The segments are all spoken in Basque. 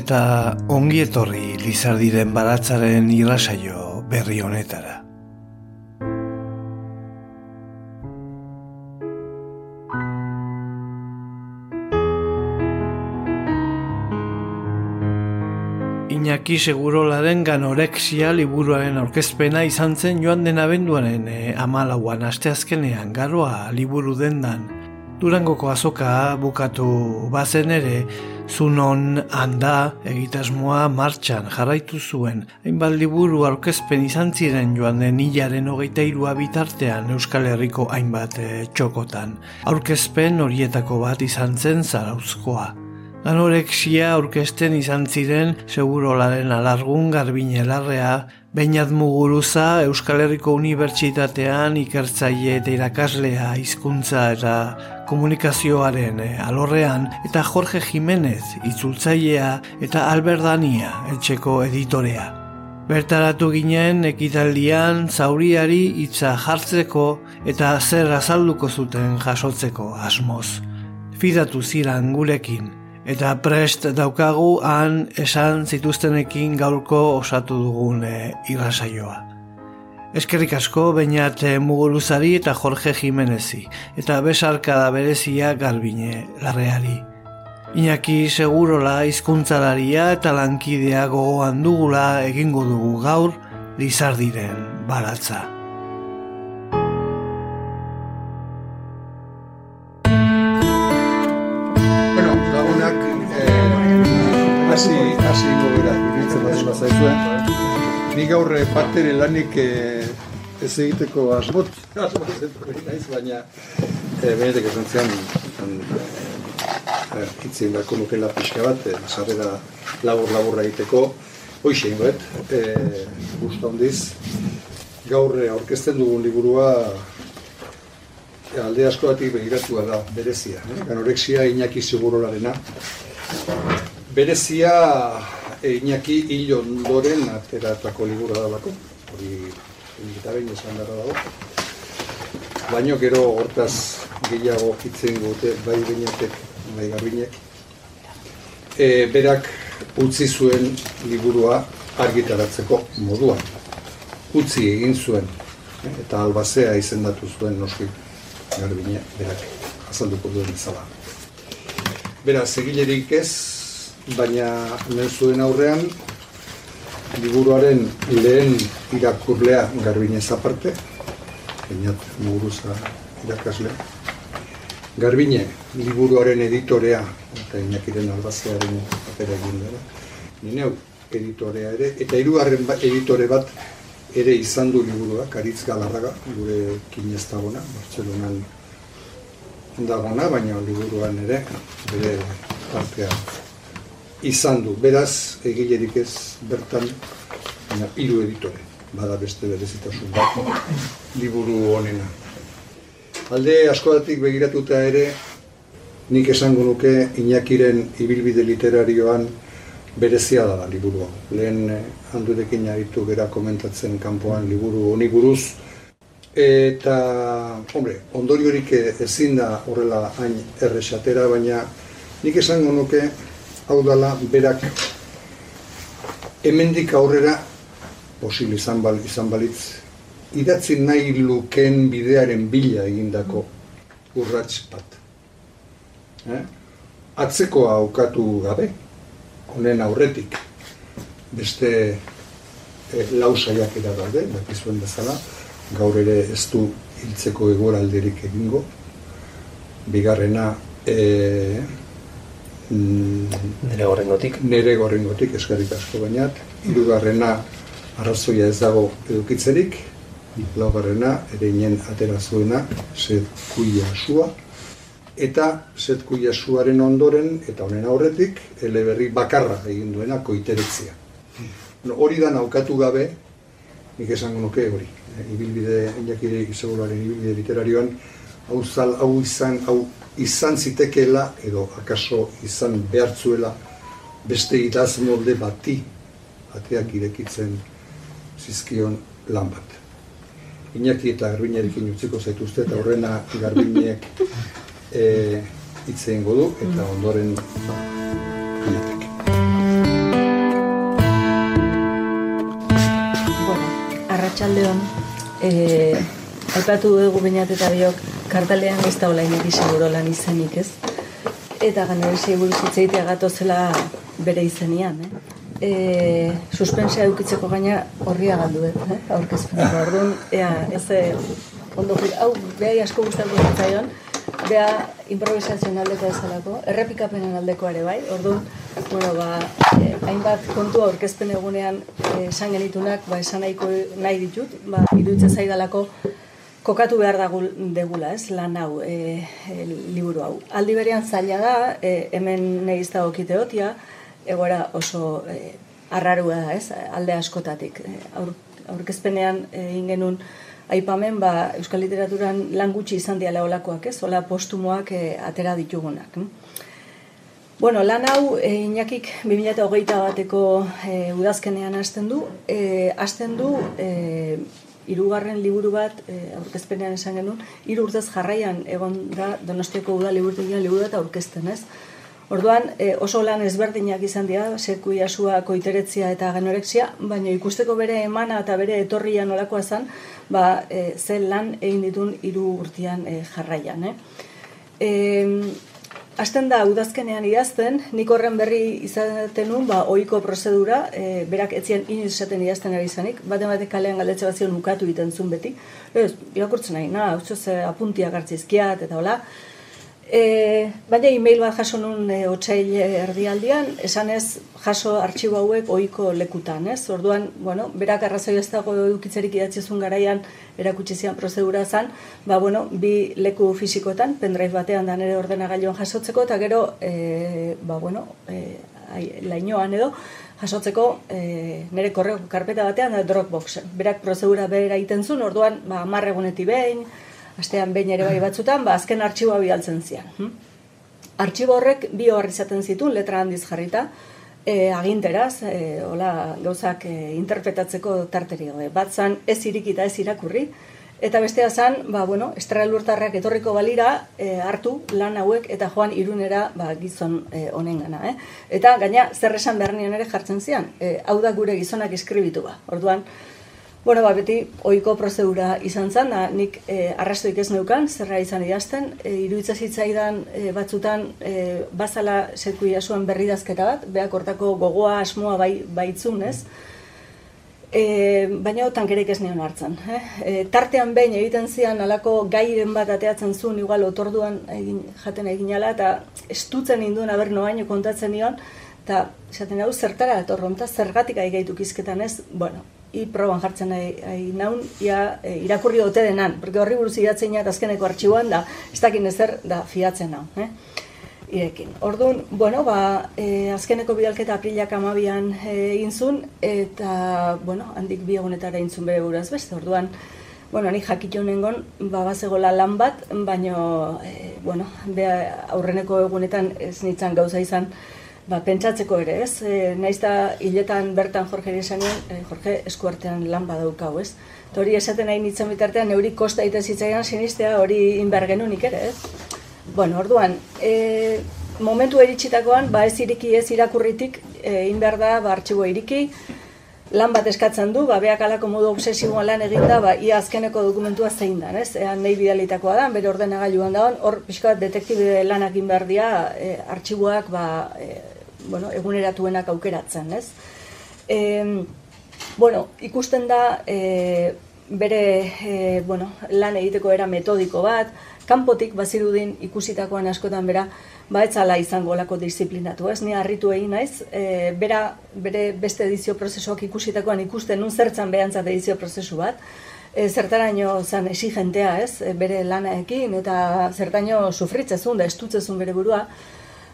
Eta ongi etorri Lizardiren baratzaren irrasaio berri honetara. Iñaki segurolaren ganorexia liburuaren aurkezpena izan zen joan den abenduaren e, amalauan asteazkenean garoa liburu dendan. Durangoko azoka bukatu bazen ere, zunon handa egitasmoa martxan jarraitu zuen. Hainbat liburu aurkezpen izan ziren joan den hilaren hogeita irua bitartean Euskal Herriko hainbat e, txokotan. Aurkezpen horietako bat izan zen zarauzkoa. Anorexia aurkesten izan ziren segurolaren alargun garbine larrea, Beinat Muguruza Euskal Herriko Unibertsitatean ikertzaile eta irakaslea hizkuntza eta komunikazioaren eh, alorrean eta Jorge Jimenez itzultzailea eta Albert Dania etxeko editorea. Bertaratu ginen ekitaldian zauriari hitza jartzeko eta zer azalduko zuten jasotzeko asmoz. Fidatu ziran gurekin, eta prest daukagu han esan zituztenekin gaurko osatu dugun e, irrasaioa. Eskerrik asko bainat muguruzari eta Jorge Jimenezi, eta besarka da berezia garbine larreari. Iñaki segurola hizkuntzalaria eta lankidea gogoan dugula egingo dugu gaur lizardiren baratza. Gaur eh, batere lanik eh, ez egiteko asmot, asmot ez naiz, baina eh, benetek esan zian eh, nukela pixka bat, eh, sarrera labur-laburra egiteko, hoxe ingoet, eh, guztu handiz, gaur eh, aurkezten dugun liburua alde askoatik begiratua da, berezia. Eh? Ganorexia Iñaki Segurolarena. Berezia Iñaki hil ondoren ateratako liburua da bako. Hori eta behin esan dara dago. Baina gero hortaz gehiago hitzen gute bai beinetek, bai garbinek. E, berak utzi zuen liburua argitaratzeko moduan. Utzi egin zuen eh? eta albazea izendatu zuen noski garbine berak azalduko duen bezala. Beraz, egilerik ez, baina hemen zuen aurrean, liburuaren lehen irakurlea garbinez aparte, bainat muguruza irakaslea. Garbine, liburuaren editorea, eta inakiren albazearen papera egin dela. Ni neu editorea ere, eta hirugarren ba- editore bat ere izan du liburua, Karitz Galarraga, gure kinez dagona, Bartzelonan dagona, baina liburuan ere, bere partea izan du. Beraz, egilerik ez bertan, hiru editore, bada beste berezitasun bat, liburu honena. Alde askodatik begiratuta ere, nik esango nuke Iñakiren ibilbide literarioan berezia da liburu hau. Lehen eh, handurekin aritu gera komentatzen kanpoan liburu honi buruz. Eta, hombre, ondoriorik ezin da horrela hain errexatera, baina nik esango nuke hau dala berak hemendik aurrera posible izan, bal, izan balitz idatzi nahi luken bidearen bila egindako urrats bat. Eh? Atzekoa aukatu gabe, honen aurretik beste e, lau saiakera daude, dakizuen bezala, gaur ere ez du hiltzeko egoralderik egingo. Bigarrena e, Nere gorrengotik. nere gorrengotik eskerrik asko bainat. Hirugarrena arrazoia ez dago edukitzerik. Laugarrena ere inen atera zuena, ze kuia sua. eta zetku jasuaren ondoren, eta honen aurretik, eleberri bakarra egin duena koiteretzia. No, hori da naukatu gabe, nik esango nuke hori, e, ibilbide, inakire izagularen ibilbide literarioan, hau, zal, hau, izan, hau izan zitekeela, edo akaso izan behartzuela, beste idaz molde bati, ateak irekitzen zizkion lan bat. Iñaki eta Garbiñarekin utziko zaituzte eta horrena Garbiñek e, itzein godu eta ondoren janetek. Bueno, arratsaldeon eh aipatu dugu bainat eta biok kartalean ez da hola inaki seguro lan izenik, ez? Eta ganera seguru zitzeitea gatozela bere izenian, eh? E, suspensea edukitzeko gaina horria galdu eh? aurkezpeneko orduan, ea, ez eh, ondo hau, behai asko gustatu zitzaion, beha improvisazioen aldeko ezalako, errepikapenen aldeko ere bai, orduan, bueno, ba, eh, hainbat kontu aurkezpen egunean eh, esan genitunak, ba, esan nahiko nahi ditut, ba, iruditzen zaidalako kokatu behar degula, ez, lan hau, e, e, liburu hau. Aldi berean zaila da, e, hemen okite hotia, egoera oso e, arrarua da, ez, alde askotatik. E, aur, aurkezpenean egin genuen aipamen, ba, Euskal Literaturan lan gutxi izan diala olakoak, ez, ola postumoak e, atera ditugunak. Bueno, lan hau e, Iñakik 2008 bateko e, udazkenean hasten du, e, hasten du e, hirugarren liburu bat e, aurkezpenean esan genuen, hiru urtez jarraian egon da Donostiako uda liburutegian liburu bat aurkezten, ez? Orduan, e, oso lan ezberdinak izan dira, seku jasua koiteretzia eta genorexia, baina ikusteko bere emana eta bere etorria nolakoa zen, ba, e, ze lan egin ditun hiru urtean e, jarraian, eh? E, Hasten da, udazkenean idazten, nik horren berri izaten nun, ba, oiko prozedura, e, berak etzien inoiz esaten idazten ari izanik, baten batek kalean galdetxe bat zion ukatu egiten zuen beti. Ez, irakurtzen nahi, na, hau apuntiak hartzizkiat, eta hola. E, baina e-mail bat jaso nun e, otxail erdialdian, esan ez jaso artxibo hauek ohiko lekutan, ez? Orduan, bueno, berak arrazoi ez dago edukitzerik idatzizun garaian erakutsi zian prozedura zen, ba, bueno, bi leku fisikotan, pendrive batean da nire ordenagailuan jasotzeko, eta gero, e, ba, bueno, e, ai, lainoan edo, jasotzeko e, nire korreo karpeta batean da Dropboxen. Berak prozedura bera egiten zuen, orduan, ba, marregunetik behin, astean behin ere bai batzutan, ba, azken artxiboa bialtzen zian. Hm? Artxibo horrek bi horri izaten zituen, letra handiz jarrita, e, aginteraz, e, hola, gauzak e, interpretatzeko tarteri gabe. Bat zan ez irikita ez irakurri, eta bestea zan, ba, bueno, estralurtarrak etorriko balira e, hartu lan hauek eta joan irunera ba, gizon e, honen gana. Eh? Eta gaina zer esan behar ere jartzen zian, e, hau da gure gizonak eskribitu ba. Orduan, Bueno, ba, beti ohiko prozedura izan zen, da, nik e, arrastoik ez neukan, zerra izan idazten, e, iruitza zitzaidan e, batzutan e, bazala seku jasuen berri bat, behak hortako gogoa asmoa bai, baitzun, ez? E, baina tankerek ez neon hartzen. Eh? E, tartean behin egiten zian alako gairen bat ateatzen zuen, igual otorduan egin, jaten egin ala, eta estutzen induen aber noaino kontatzen nion, eta esaten hau zertara etorronta, zergatik aigaituk izketan ez, bueno, i proban jartzen nahi naun, ia, e, irakurri ote denan, porque horri buruz idatzen azkeneko artxiboan da, ez dakin ezer da fiatzen hau, eh? Irekin. Orduan, bueno, ba, e, azkeneko bidalketa aprilak amabian e, egin zuen, eta, bueno, handik bi egunetara egin zuen bere buraz beste, orduan, bueno, ni jakitu nengon, ba, bazegola lan bat, baino, e, bueno, bea, aurreneko egunetan ez nintzen gauza izan, ba, pentsatzeko ere, ez? E, naiz da hiletan bertan Jorge esanean, e, Jorge eskuartean lan badaukau, ez? Eta hori esaten nahi nintzen bitartean, neuri kosta ite zitzaidan sinistea hori inbar genunik ere, ez? Bueno, orduan, e, momentu eritsitakoan, ba ez iriki ez irakurritik, e, inbar da, ba, artxibo iriki, lan bat eskatzen du, ba, beak alako modu obsesiboan lan eginda, ba, ia azkeneko dokumentua zein da, ez? Ean nahi bidalitakoa da, bere ordenagailuan dagoen, hor pixka bat detektibe lanak inbar dia, e, artxiboak, ba, e, bueno, eguneratuenak aukeratzen, ez? E, bueno, ikusten da e, bere e, bueno, lan egiteko era metodiko bat, kanpotik bazirudin ikusitakoan askotan bera, ba etzala izango lako disiplinatu, ez? Ni harritu egin naiz, e, bera, bere beste edizio prozesuak ikusitakoan ikusten nun zertzan behantzat edizio prozesu bat, e, zertaraino zan exigentea, ez, e, bere lanaekin, eta zertaino sufritzezun da estutzezun bere burua,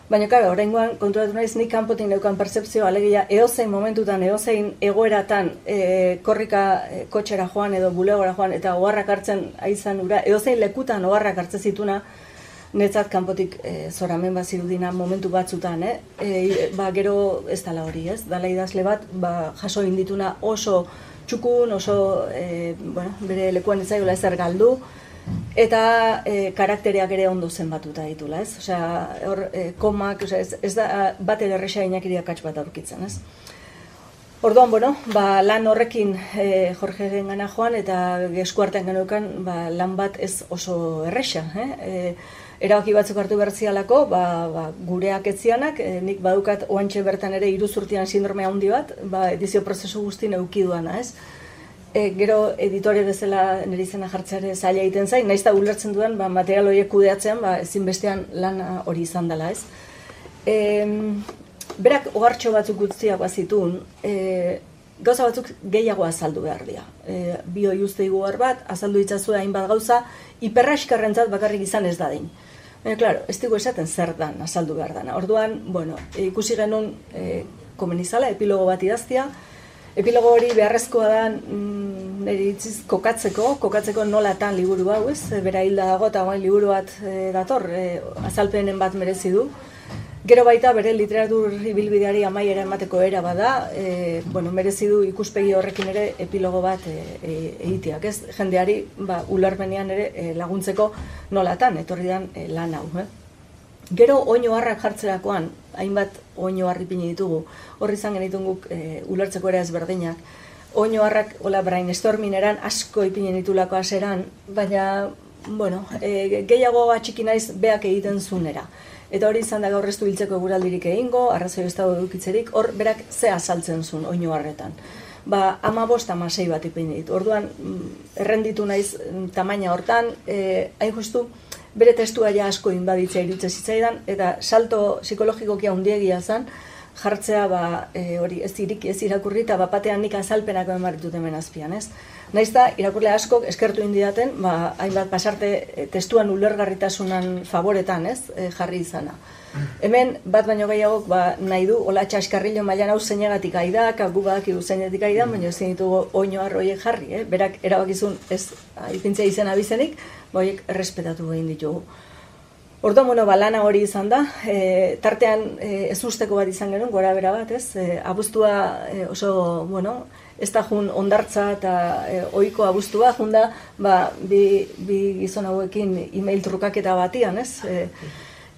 Baina, karo, horrengoan, konturatu naiz, nik kanpotin neukan percepzio alegia, eozein momentutan, eozein egoeratan, e, korrika e, kotxera joan edo bulegora joan, eta oharrak hartzen aizan ura, eozein lekutan oharrak hartzen zituna, netzat kanpotik e, zoramen bat zirudina momentu batzutan, eh? E, ba, gero ez dala hori, ez? Dala idazle bat, ba, jaso indituna oso txukun, oso, e, bueno, bere lekuan ez zaiola ezer galdu, eta e, karaktereak ere ondo zenbatuta ditula, ez? Osea, hor e, komak, osea, ez, ez da bat ere erresa inakiria katx bat aurkitzen, ez? Orduan, bueno, ba, lan horrekin e, Jorge gana joan eta eskuartean genukan ba, lan bat ez oso erresa, eh? E, erabaki batzuk hartu bertzialako, ba, ba, gureak etzianak, e, nik badukat oantxe bertan ere iruzurtian sindromea handi bat, ba, edizio prozesu guztien eukiduana, ez? E, gero editore bezala nire izena jartzeare zaila egiten zain, naiz da ulertzen duen ba, material horiek kudeatzen, ba, ezinbestean lan hori izan dela, ez? E, berak ohartxo batzuk guztiak bazitun, e, gauza batzuk gehiago azaldu behar dira. E, bio iuzte bat, azaldu itzazu hainbat gauza, hiperra eskarrentzat bakarrik izan ez da din. Baina, klaro, ez dugu esaten zer dan azaldu behar dana. Orduan, bueno, ikusi genuen e, komenizala, epilogo bat idaztia, Epilogo hori beharrezkoa da mm, nire itziz kokatzeko, kokatzeko nolatan liburu hau ez, bera hilda dago eta guain liburu bat e, dator, e, azalpenen bat merezi du. Gero baita bere literatur ibilbideari amaiera emateko era bada, e, bueno, merezi du ikuspegi horrekin ere epilogo bat e, e, egiteak, ez? Jendeari ba, ularmenean ere e, laguntzeko nolatan, etorri dan e, lan hau. Eh? Gero oino harrak jartzerakoan, hainbat oino harri pini ditugu, horri izan genitun guk e, ulertzeko ere ezberdinak. Oino harrak, hola, brainstorming eran asko ipini ditulako aseran, baina, bueno, e, gehiago atxiki naiz beak egiten zunera. Eta hori izan da gaur hiltzeko eguraldirik egingo, arrazoi ez dago edukitzerik, hor berak ze azaltzen zuen oino harretan. Ba, ama bost, ama sei bat ipini ditu. Orduan, mm, errenditu naiz mm, tamaina hortan, e, hain justu, bere testua ja asko inbaditzea irutze zitzaidan, eta salto psikologikokia handiegia zen, jartzea ba, e, hori ez irik ez irakurri eta bapatean nik azalpenako emaritut hemen azpian, ez? Naiz da, irakurle askok eskertu indidaten, ba, hainbat pasarte e, testuan ulergarritasunan favoretan, ez? E, jarri izana. Hemen, bat baino gehiagok, ba, nahi du, hola txaskarrillo mailan hau zeinegatik aida, kagu badak idu zeinegatik aida, baina ezin ditugu oino arroiek jarri, eh? Berak erabakizun ez ipintzea izena bizenik, boiek errespetatu egin ditugu. Ordo, bueno, balana hori izan da, e, tartean e, ez usteko bat izan genuen, gora bera bat, ez? E, abuztua e, oso, bueno, ez da jun ondartza eta e, oiko abuztua, jun da, ba, bi, bi gizon hauekin e-mail trukaketa batian, ez? E,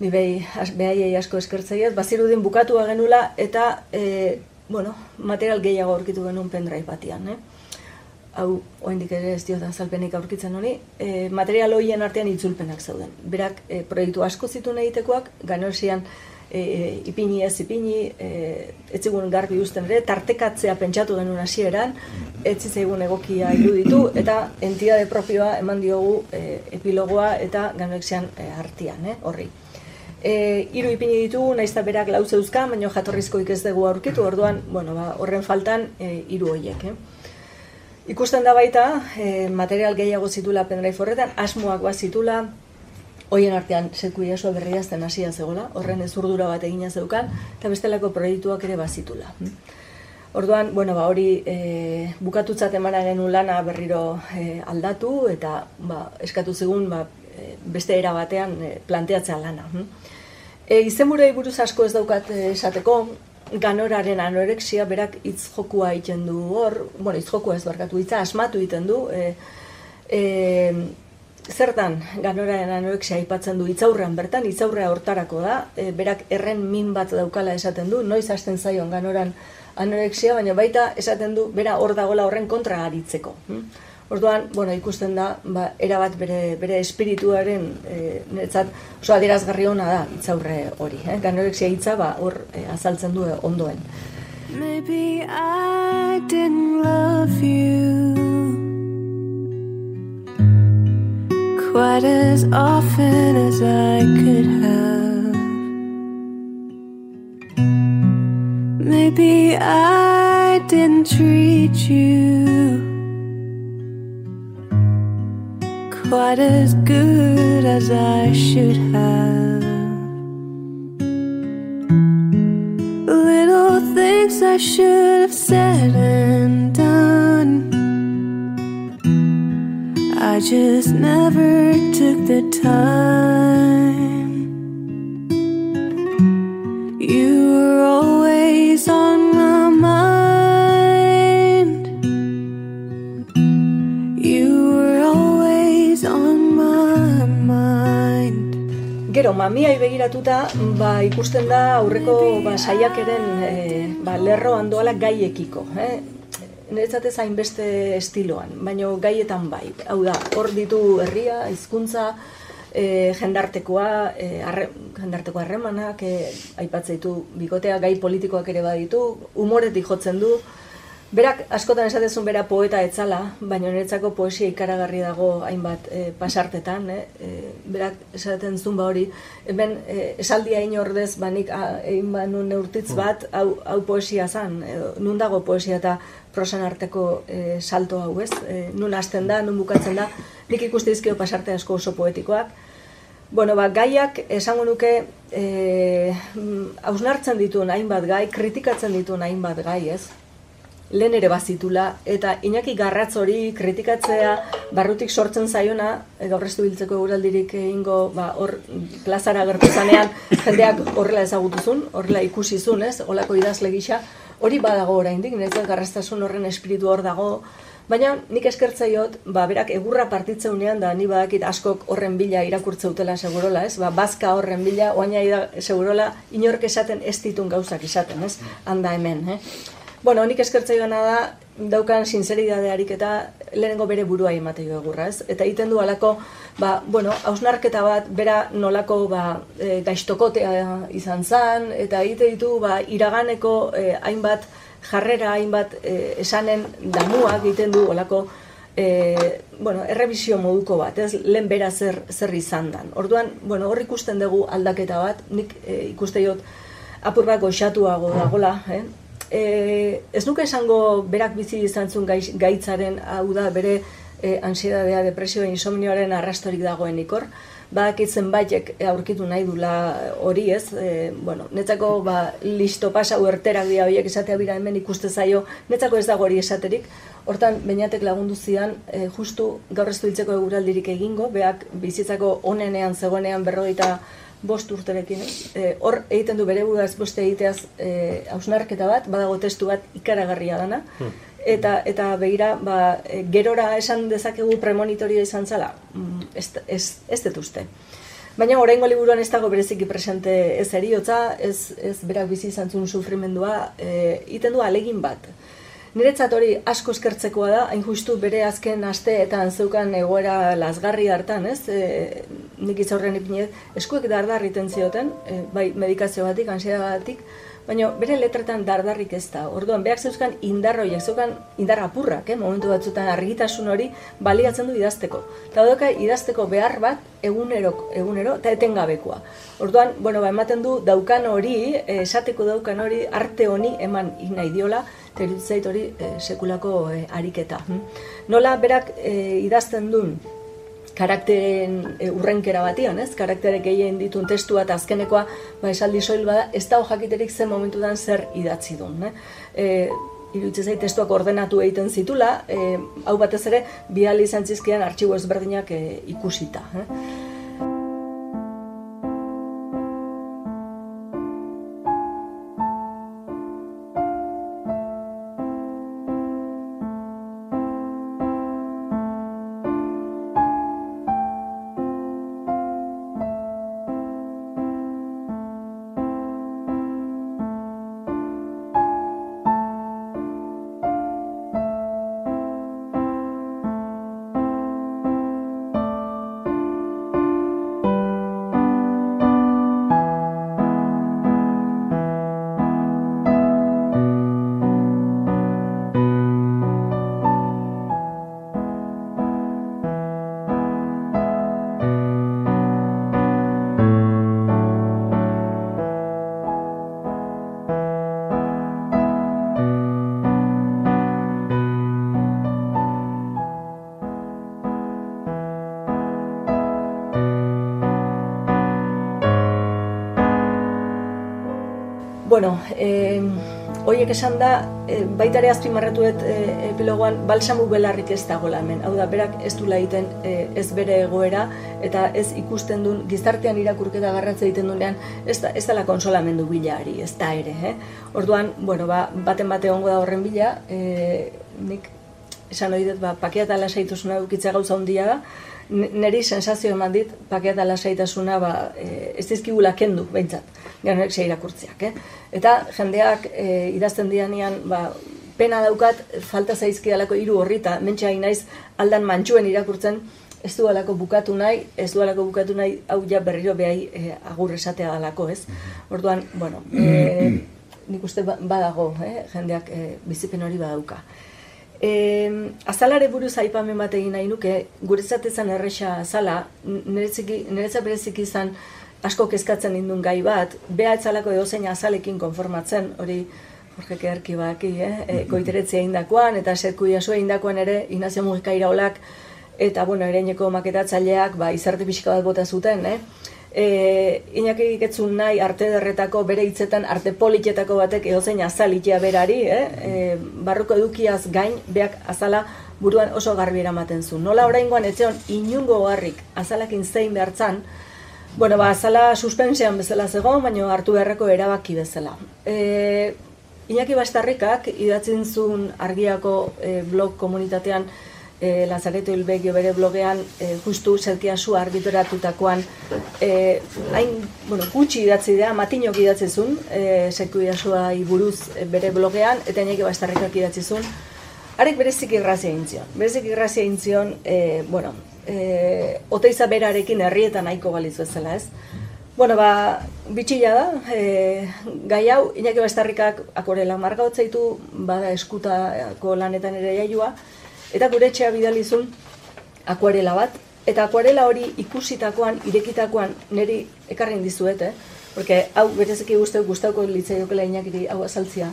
ni behi, as, behaiei asko eskertzeiaz, bazirudin bukatu genula eta, e, bueno, material gehiago aurkitu genuen pendrive batian, eh? hau oraindik ere ez diot azalpenik aurkitzen hori, e, material horien artean itzulpenak zeuden. Berak e, proiektu asko zituen egitekoak, ganorsian e, ipini ez ipini, e, ez zigun garbi usten ere, tartekatzea pentsatu denun hasieran, ez zitzaigun egokia iruditu, eta entidade propioa eman diogu e, epilogoa eta ganorexian e, artian, eh, horri. E, hiru ipini ditugu, naiz eta berak lau zeuzka, baina jatorrizkoik ez dugu aurkitu, orduan, bueno, ba, horren faltan e, hiru horiek. Eh. Ikusten da baita, e, material gehiago zitula pendrive horretan, asmoak bat zitula, hoien artean seku iaso berriazten hasia zegoela, horren ezurdura bat egina zeukan, eta bestelako proiektuak ere bat zitula. Orduan, bueno, ba, hori e, bukatutzat emana genuen lana berriro e, aldatu, eta ba, eskatu zegun ba, beste era batean e, planteatzea lana. E, izenburei buruz asko ez daukat esateko, ganoraren anorexia berak hitz jokua egiten du hor, bueno, hitz jokua ez barkatu hitza asmatu egiten du. E, e, zertan ganoraren anorexia aipatzen du hitzaurrean bertan, hitzaurrea hortarako da, e, berak erren min bat daukala esaten du, noiz hasten zaion ganoran anorexia, baina baita esaten du bera hor dagola horren kontra aritzeko. Hm? Orduan, bueno, ikusten da, ba, erabat bere, bere espirituaren e, niretzat oso adierazgarri ona da itzaurre hori. Eh? Ganorexia hitza ba, hor e, azaltzen du ondoen. Maybe I didn't love you Quite as often as I could have Maybe I didn't treat you quite as good as I should have. Little things I should have said and done. I just never took the time. You were always on my mind. You were always on my mind. Gero, mamiai begiratuta, ba, ikusten da aurreko ba, saiakeren e, ba, lerro handoala gaiekiko. Eh? Niretzat ez hainbeste estiloan, baina gaietan bai. Hau da, hor ditu herria, hizkuntza, e, jendartekoa, e, arre, jendarteko harremanak, e, aipatzen ditu bikotea, gai politikoak ere baditu, umoretik jotzen du, Berak askotan esatezun bera poeta etzala, baina niretzako poesia ikaragarri dago hainbat e, pasartetan, eh? E, berak esaten zuen ba hori, hemen e, esaldia inordez banik egin ba nun neurtitz bat, hau, hau poesia zan, edo, nun dago poesia eta prosan arteko e, salto hau ez, e, nun hasten da, nun bukatzen da, nik ikuste dizkio pasarte asko oso poetikoak, Bueno, ba, gaiak esango nuke e, hausnartzen dituen hainbat gai, kritikatzen dituen hainbat gai, ez? lehen ere bazitula, eta Iñaki Garratz hori kritikatzea barrutik sortzen zaiona, gaur ez biltzeko euraldirik egingo, ba, hor plazara gertu zanean, jendeak horrela ezagutuzun, horrela ikusizun, ez, olako idazle gisa, hori badago oraindik, niretzat garraztasun horren espiritu hor dago, Baina nik eskertzaiot, ba, berak egurra partitzeunean da ni badakit askok horren bila irakurtzeutela segurola, ez? Ba, bazka horren bila, oaina segurola, inork esaten ez ditun gauzak esaten, ez? Handa hemen, eh? Bueno, nik eskertzei gana da, daukan sinseridadearik eta lehenengo bere burua emate jo egurra, ez? Eta egiten du alako, ba, bueno, hausnarketa bat, bera nolako ba, e, gaiztokotea izan zen, eta egite ditu ba, iraganeko e, hainbat jarrera, hainbat e, esanen damua egiten du olako e, bueno, errebizio moduko bat, ez? Lehen bera zer, zer izan dan. Orduan, bueno, hor ikusten dugu aldaketa bat, nik e, ikuste jot apur bat goxatuago dagola, eh? E, ez nuke esango berak bizi izan zuen gaitzaren hau da bere e, ansiedadea, depresioa, insomnioaren arrastorik dagoen ikor. Badakitzen baitek aurkitu nahi dula hori ez, e, bueno, netzako ba, listo pasa uerterak dira horiek esatea bira hemen ikuste zaio, netzako ez dago hori esaterik, hortan bainatek lagundu zidan, e, justu gaur ez hiltzeko eguraldirik egingo, beak bizitzako onenean zegoenean berrogeita bost urterekin, e, hor egiten du bere buraz boste egiteaz e, hausnarketa bat, badago testu bat ikaragarria dana, hmm. eta eta begira, ba, e, gerora esan dezakegu premonitorio izan zala, mm, ez, ez, ez detuzte. Baina oraingo liburuan ez dago bereziki presente ez eriotza, ez, ez berak bizi izan zuen sufrimendua, e, iten du alegin bat. Niretzat hori asko eskertzekoa da, hain justu bere azken asteetan zeukan egoera lasgarri hartan, ez? E, nik izorren ipinez, eskuek dardar iten zioten, e, bai medikazio batik, ansia batik, baina bere letretan dardarrik ez da. Orduan, behak zeuzkan indarroiak, zeukan indar apurrak, eh? momentu batzutan argitasun hori baliatzen du idazteko. Eta doka idazteko behar bat egunero, egunero eta etengabekoa. Orduan, bueno, ba, ematen du daukan hori, eh, esateko daukan hori, arte honi eman nahi diola, eta hori e, sekulako e, ariketa. Hm? Nola berak e, idazten duen karakteren e, urrenkera batian, ez? Karakterek gehien ditun testua eta azkenekoa, ba, esaldi soil bada, ez da jakiterik zen momentudan zer idatzi duen. Ne? E, Iruditzen zait testuak ordenatu egiten zitula, e, hau batez ere, bi izan zizkian artxibo ezberdinak e, ikusita. Eh? Bueno, e, Hoiek esan da, e, baita ere azpimarratuet e, epilogoan, balsamu belarrik ez dagoela hemen. Hau da, berak ez du egiten e, ez bere egoera, eta ez ikusten duen, gizartean irakurketa garratze egiten duenean, ez, da, ez dela konsolamendu bilari, ez da ere. Eh? Orduan, bueno, ba, baten bate ongo da horren bila, e, nik esan hori dut, ba, pakea eta lasaitasuna dukitzea gauza handia da, neri sensazio eman dit, pakea eta lasaitasuna ba, e, ez dizkigula kendu, behintzat ganoek ze irakurtziak, eh? Eta jendeak e, idazten dianean, ba, pena daukat, falta zaizkialako hiru horrita, mentxe naiz aldan mantxuen irakurtzen, ez du alako bukatu nahi, ez du alako bukatu nahi, hau ja berriro behai e, agur esatea dalako, ez? Orduan, bueno, e, nik uste ba, badago, eh? jendeak e, bizipen hori badauka. E, azalare buruz aipamen bat egin nahi nuke, guretzat ezan erresa azala, niretzat berezik izan, asko kezkatzen indun gai bat, beha etzalako edozein azalekin konformatzen, hori Jorge Kearki baki, eh? e, goiteretzea indakoan, eta setku jasua indakoan ere, Inazio Mugika iraulak, eta, bueno, ereineko maketatzaileak, ba, izarte pixka bat bota zuten, eh? E, Inak egiketzun nahi arte derretako bere hitzetan arte politetako batek edozein azalitea berari, eh? E, barruko edukiaz gain, beak azala buruan oso garbi eramaten zu. Nola oraingoan etzeon inungo garrik azalakin zein behartzan, Bueno, ba, zala suspensean bezala zegoen, baina hartu beharreko erabaki bezala. E, Iñaki Bastarrikak idatzen zuen argiako e, blog komunitatean e, Lazareto Hilbegio bere blogean e, justu zelkia zu arbitoratutakoan e, hain, bueno, gutxi idatzi da, matinok idatzi zuen e, zelkia buruz bere blogean eta Iñaki Bastarrikak idatzi zuen Arek berezik irrazia intzion. Berezik irrazia intzion, e, bueno, e, oteiza berarekin herrietan nahiko balizu ezela, ez? Bueno, ba, bitxila da, e, gai hau, inaki bastarrikak akorela marga hotzaitu, bada eskutako lanetan ere jaiua, eta gure etxea bidalizun akuarela bat, eta akuarela hori ikusitakoan, irekitakoan, niri ekarri dizuet, eh? Porque hau berezeki guztau gustauko litzaiokela inakiri hau azaltzia.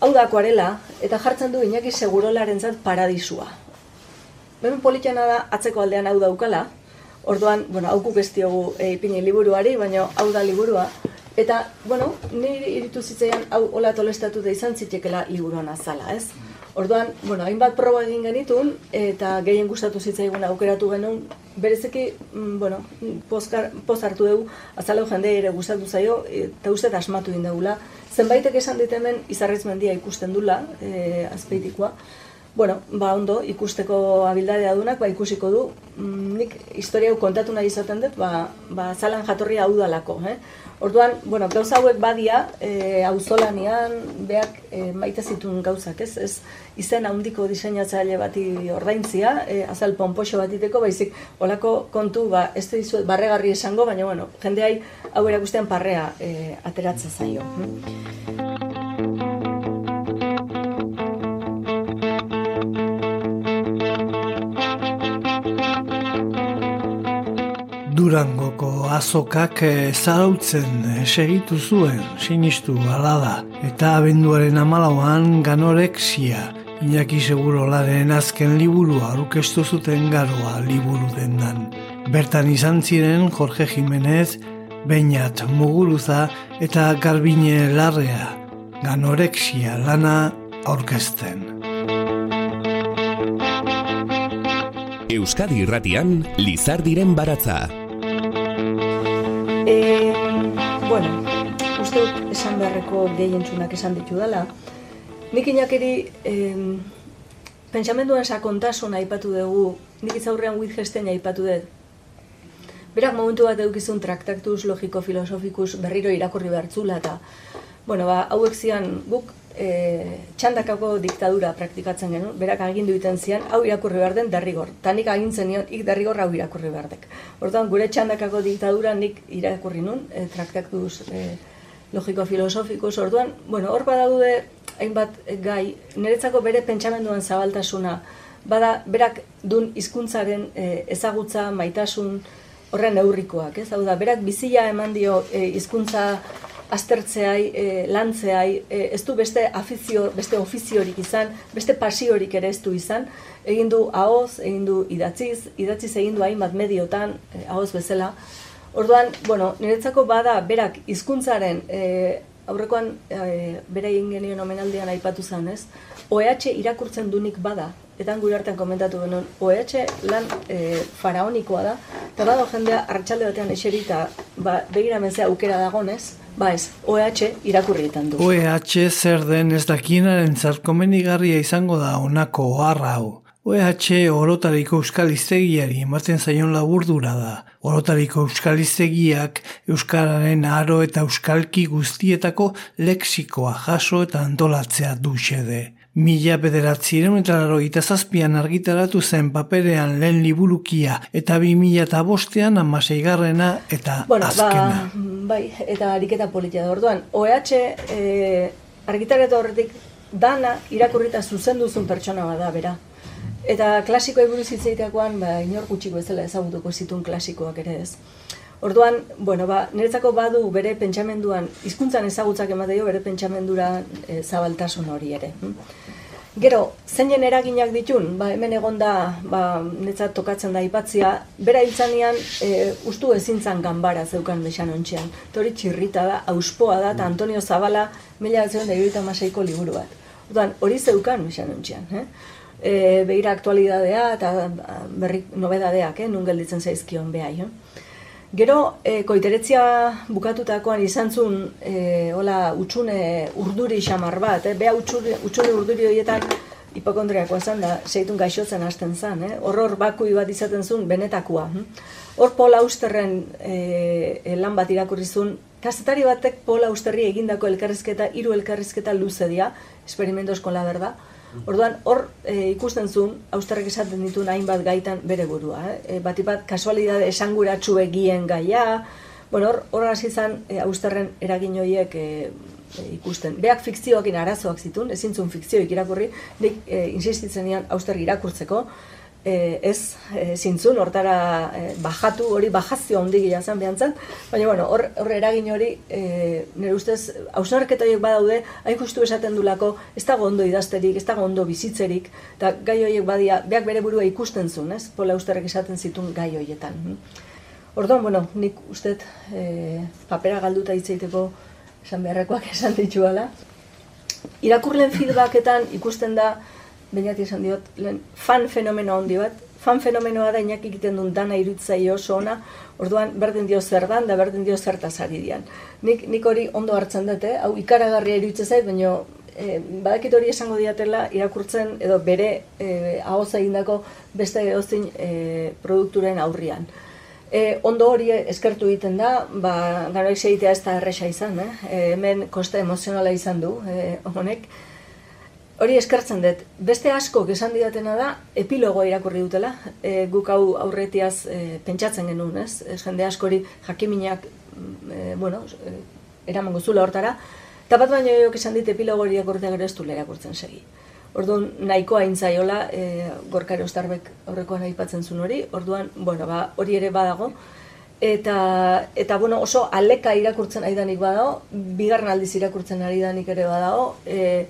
Hau da akuarela, eta jartzen du inaki segurolaren zat paradisua. Hemen politxana da atzeko aldean hau daukala, orduan, bueno, hau guk ez diogu e, ipini liburuari, baina hau da liburua. Eta, bueno, niri iritu zitzaian hau hola tolestatu da izan zitekela liburuan azala, ez? Orduan, bueno, hainbat proba egin genitun, eta gehien gustatu zitzaigun aukeratu genuen, berezeki, mm, bueno, poz hartu dugu, azalau jende ere gustatu zaio, eta uste asmatu egin dugula. Zenbaitek esan dit hemen, izarrez mendia ikusten dula, e, azpeitikoa, Bueno, ba ondo, ikusteko abildadea dunak, ba ikusiko du. Mm, nik historia kontatu nahi izaten dut, ba, ba zalan jatorria hau dalako, eh? Orduan, bueno, gauza hauek badia, e, auzolanean beak e, maite zituen gauzak, ez? Ez izen handiko diseinatzaile bati ordaintzia, e, azal ponpoxo batiteko, baizik olako kontu, ba, ez dizuet barregarri esango, baina, bueno, jendeai hau erakustean parrea e, ateratzen zaio. Durangoko azokak eh, zarautzen eh, segitu zuen, sinistu alada, eta abenduaren amalauan ganorexia, Iñaki Segurolaren azken liburua aurkeztu zuten garoa liburu dendan. Bertan izan ziren Jorge Jimenez, Beñat Muguruza eta Garbine Larrea, ganorexia lana aurkezten. Euskadi irratian, Lizardiren baratza. E, bueno, uste esan beharreko gehientzunak esan ditu dela. Nik inakeri e, pentsamenduen sakontasun aipatu dugu, nik izaurrean gesten aipatu dut. Berak momentu bat edukizun traktaktuz logiko-filosofikus berriro irakurri behartzula eta bueno, ba, hauek zian guk e, txandakako diktadura praktikatzen genuen, berak agindu iten zian, hau irakurri behar den derrigor. Ta nik agintzen nion, ik derrigor hau irakurri behar dek. Hortan, gure txandakako diktadura nik irakurri nun, e, traktaktuz e, logiko-filosofikus. Orduan, bueno, hor badaude, hainbat gai, niretzako bere pentsamenduan zabaltasuna, bada, berak dun hizkuntzaren e, ezagutza, maitasun, horren neurrikoak, ez? Hau da, berak bizia eman dio e, hizkuntza aztertzeai, e, lantzeai, e, ez du beste afizio, beste ofiziorik izan, beste pasiorik ere ez du izan, egin du ahoz, egin du idatziz, idatziz egin du hainbat mediotan, e, ahoz bezala. Orduan, bueno, niretzako bada berak hizkuntzaren e, aurrekoan e, bere egin genion omenaldian aipatu zen, ez? OEH irakurtzen dunik bada, eta gure hartan komentatu genuen, OEH lan e, faraonikoa da, eta bado jendea arratsalde batean eseri eta ba, begiramen ze aukera dagonez, ba ez, OEH irakurrietan du. OEH zer den ez dakinaren zarkomenigarria izango da honako oharra hau. OEH orotariko euskal iztegiari ematen zaion laburdura da. Orotariko euskal iztegiak euskararen aro eta euskalki guztietako leksikoa jaso eta antolatzea du xede. Mila bederatzireun eta larogeita zazpian argitaratu zen paperean lehen liburukia eta bi mila eta bostean amaseigarrena eta Bueno, azkena. ba, bai, eta ariketa politia da. Orduan, OEH e, argitaratu horretik dana irakurrita zuzenduzun pertsona bada bera. Eta klasikoa buruz hitz egiteakoan, ba, inor gutxiko bezala ezagutuko zituen klasikoak ere ez. Orduan, bueno, ba, niretzako badu bere pentsamenduan, hizkuntzan ezagutzak ematen dio bere pentsamendura e, zabaltasun hori ere. Gero, zeinen eraginak ditun, ba, hemen egon da, ba, netzat tokatzen da ipatzia, bera hiltzanean e, ustu ezintzan ganbara zeukan besan ontxean. Eta hori txirrita da, auspoa da, eta Antonio Zabala mila batzen da irudita maseiko liburu bat. Orduan, hori zeukan besan ontxean. Eh? E, behira aktualidadea eta ba, berri nobedadeak, eh? nun gelditzen zaizkion behai. Eh? Gero, e, koiteretzia bukatutakoan izan zuen, e, hola, utxune urduri xamar bat, eh? beha utxune, utxune urduri horietan hipokondriakoa zen da, seitun gaixotzen hasten zen, eh? horror bakui bat izaten zuen benetakoa. hm? Hor Paul Austerren e, e, lan bat irakurri zuen, kazetari batek Paul Austerri egindako elkarrizketa, hiru elkarrizketa luze dira, experimentos con la verdad, Orduan, hor e, ikusten zuen, austerrek esaten dituen hainbat gaitan bere burua. Eh? E, bati bat, kasualidade esanguratsu egien gaia, bueno, hor, hor hasi zen e, austerren eragin horiek e, e, ikusten. Beak fikzioakin arazoak zituen, ezin zuen fikzioik irakurri, nik e, insistitzen nian auster irakurtzeko, e, ez e, zintzun, hortara e, bajatu, hori bajazio handi gila zen behar zen, baina bueno, hor, hor eragin hori, e, nire ustez, hausnarketa horiek badaude, hain justu esaten dulako, ez dago ondo idazterik, ez dago ondo bizitzerik, eta gai horiek badia, beak bere burua ikusten zuen, ez? Pola Austerrek esaten zituen gai horietan. Orduan, bueno, nik ustet e, papera galduta hitz egiteko esan beharrekoak esan dituala. Irakurlen feedbacketan ikusten da, bainat esan diot, lehen, fan fenomeno handi bat, fan fenomenoa da inak egiten duen dana irutzaio oso ona, orduan berdin dio zer dan, da berdin dio zertaz ari dian. Nik, nik hori ondo hartzen dute, hau ikaragarria irutze zait, baina e, badakit hori esango diatela irakurtzen edo bere e, ahoza egindako beste edozein e, produkturen aurrian. E, ondo hori eskertu egiten da, ba, gara egitea ez da erresa izan, eh? E, hemen kosta emozionala izan du, e, honek. Hori eskertzen dut. Beste asko esan didatena da, epilogoa irakurri dutela, e, guk hau aurretiaz e, pentsatzen genuen, ez? E, jende askori jakiminak, e, bueno, e, eramango zula hortara, eta bat baino jok esan dit epilogo hori irakurtzea gero ez du irakurtzen segi. Orduan nahikoa intzaiola, e, gorkare ostarbek aurrekoan aipatzen zuen hori, orduan, bueno, ba, hori ere badago, eta, eta bueno, oso aleka irakurtzen ari danik badago, bigarren aldiz irakurtzen ari danik ere badago, e,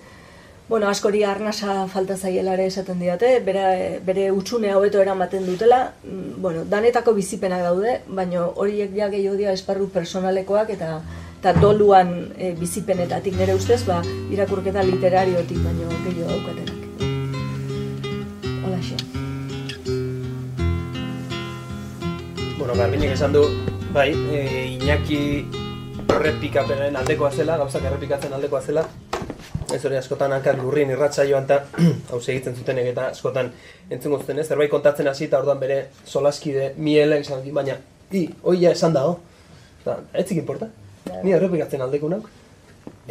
Bueno, askori arnasa falta zaiela ere esaten didate, bere, bere utxune hobeto eramaten dutela, mm, bueno, danetako bizipenak daude, baina horiek ja gehiago dira esparru personalekoak eta eta doluan e, bizipenetatik nire ustez, ba, irakurketa literariotik baino gehiago daukatenak. Holaxe. Bueno, Garbinek esan du, bai, e, Iñaki errepikapenen aldekoa zela, gauzak errepikatzen aldekoa zela. Ez hori askotan hankak lurrin irratxa joan eta hau egiten zutenek eta askotan entzungo zuten ez, zerbait kontatzen hasi eta orduan bere solaskide miele di, baina, i, hoi ja esan dago. Eta, ez zik importa, ni errepikatzen aldeko nauk.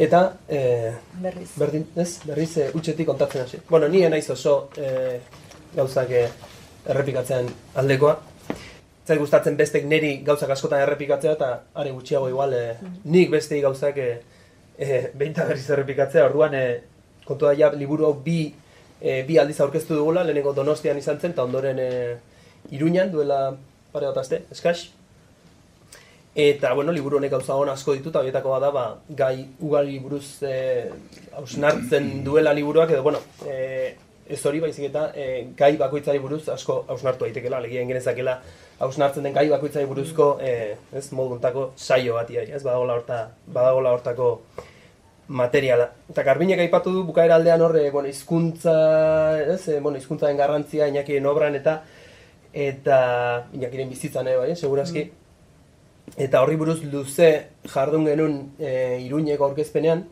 Eta, e, Berriz. berdin, ez, berriz e, utxetik kontatzen hasi. Bueno, ni naiz oso e, gauzak e, errepikatzen aldekoa. Zait gustatzen bestek neri gauzak askotan errepikatzea eta are gutxiago igual e, nik bestei gauzak e, e, behin eta berriz errepikatzea. Orduan, e, kontua ja liburu hau bi, e, bi aldiz aurkeztu dugula, lehenengo donostian izan zen, eta ondoren e, iruñan duela pare bat aste, eskax. Eta, bueno, liburu honek gauza hon asko ditu, eta horietako bada, ba, gai ugari buruz e, hausnartzen duela liburuak, edo, bueno, e, ez hori baizik eta e, gai bakoitzari buruz asko hausnartu daitekela, legien genezakela hausnartzen den gai bakoitzari buruzko e, ez moduntako saio bat iai, ez badagola horta, badagola hortako materiala. Eta Garbinek aipatu du bukaera aldean horre, bueno, hizkuntza, ez, eh, bueno, hizkuntzaren garrantzia Iñakiren obran eta eta Iñakiren bizitzan ere bai, segurazki. Eta horri buruz luze jardun genuen e, Iruñeko aurkezpenean,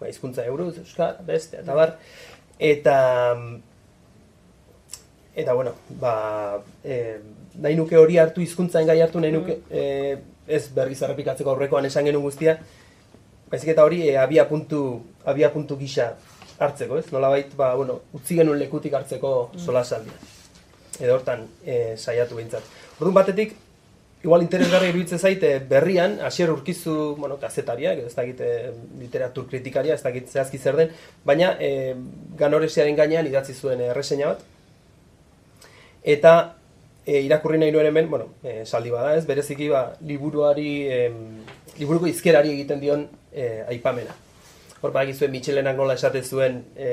ba, hizkuntza euruz, euskara, beste, eta bar, eta eta bueno, ba, e, nahi nuke hori hartu hizkuntzaren gai hartu nahi nuke, e, ez berriz errepikatzeko aurrekoan esan genuen guztia, baizik eta hori e, abia puntu, abia puntu gisa hartzeko, ez? Nolabait, ba, bueno, utzi genuen lekutik hartzeko solasaldia. Edo hortan e, saiatu behintzat. Orduan batetik, igual interesgarri iruditzen zaite berrian, hasier urkizu, bueno, kazetaria, ez dakit literatur kritikaria, ez dakit zehazki zer den, baina e, ganoresiaren gainean idatzi zuen erreseina bat. Eta e, irakurri nahi nuen hemen, bueno, e, saldi bada ez, bereziki ba, liburuari, e, liburuko izkerari egiten dion e, aipamena. Hor badakizuen Michelenak nola esate zuen e,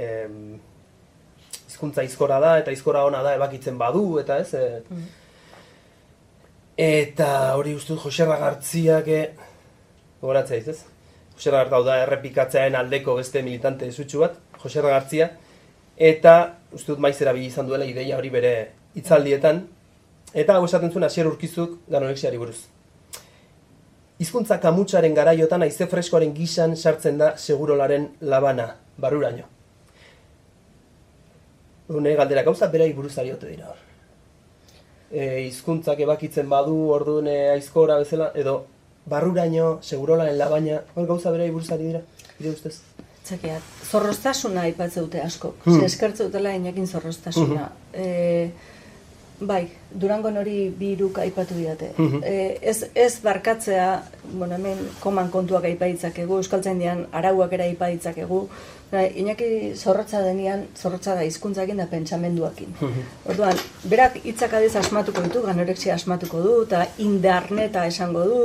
hizkuntza izkora da eta izkora ona da ebakitzen badu eta ez. E, Eta hori uste dut Joserra Gartziak e, gogoratzea ez? Joserra Gartza da errepikatzearen aldeko beste militante esutsu bat, Joserra Gartzia, eta uste dut maiz erabili izan duela ideia hori bere hitzaldietan, eta hau esaten zuen hasier urkizuk ganorexiari buruz. Hizkuntza kamutsaren garaiotan haize freskoaren gisan sartzen da segurolaren labana, baruraino. Une galdera gauza berai buruz ariote dira hor. E, hizkuntzak ebakitzen badu orduan e, aizkora bezala, edo barruraino, segurolaren labana, hor gauza berai buruz ari dira, bide ustez. Txakiat, zorroztasuna aipatze dute asko. Hmm. Eskertze dutela inakin zorroztasuna. E, bai, Durangon hori bi hiruk aipatu didate. Mhm. e, ez, ez barkatzea, bueno, hemen koman kontuak aipaitzakegu, euskaltzaindian arauak ere aipaitzakegu, Bai, Iñaki zorrotza denean, zorrotza da hizkuntzakin da pentsamenduakin. Orduan, berak hitzak adiz asmatuko ditu, ganorexia asmatuko du, eta indarneta esango du,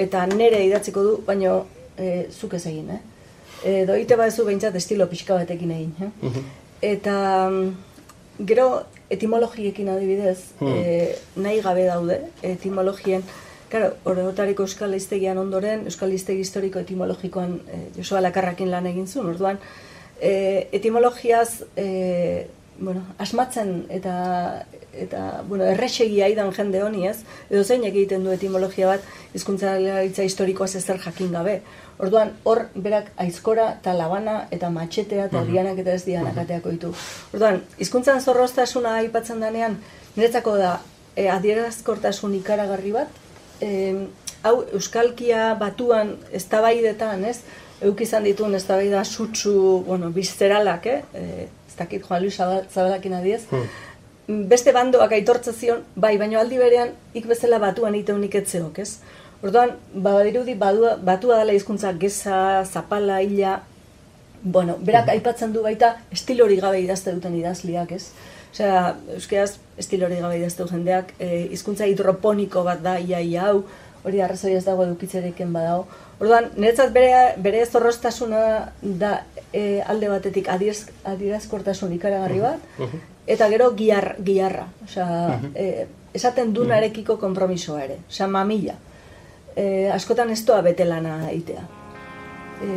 eta nere idatziko du, baina e, zuk ez egin, eh? Edo ite badezu behintzat estilo pixka batekin egin, eh? Eta mm, gero etimologiekin adibidez, e, nahi gabe daude, etimologien, Claro, orotariko euskal hiztegian ondoren, euskal hiztegi historiko etimologikoan e, Josua Lakarrakin lan egin zuen, orduan, e, etimologiaz, e, bueno, asmatzen eta, eta bueno, errexegi aidan jende honi ez, edo zein egiten du etimologia bat, hizkuntza historikoaz ez zer jakin gabe. Orduan, hor berak aizkora eta labana eta matxetea eta dianak eta ez dianak ateako ditu. Orduan, hizkuntzan zorroztasuna aipatzen denean, niretzako da e, adierazkortasun ikaragarri bat, e, hau euskalkia batuan eztabaidetan, ez? Euk izan dituen eztabaida sutsu, bueno, bizeralak, eh? E, ez dakit Juan Luis Zabal- Zabalakin adiez. Beste bandoak aitortza zion, bai, baino aldi berean ik bezala batuan iteunik etzeok, ez? Orduan, ba, badirudi badua, batua dela hizkuntza geza, zapala, hila, bueno, berak aipatzen du baita estilori gabe idazte duten idazliak, ez? Osea, euskeraz estilori gabe idazte du jendeak, e, hizkuntza hidroponiko bat da ia ia hau, hori arrazoi ez dago edukitzereken badago. Orduan, niretzat bere, bere zorroztasuna da e, alde batetik adiez, adierazkortasun ikaragarri bat, eta gero giar, giarra. Osea, e, esaten dunarekiko konpromisoa ere. Osea, mamila. E, askotan ez doa betelana egitea. E,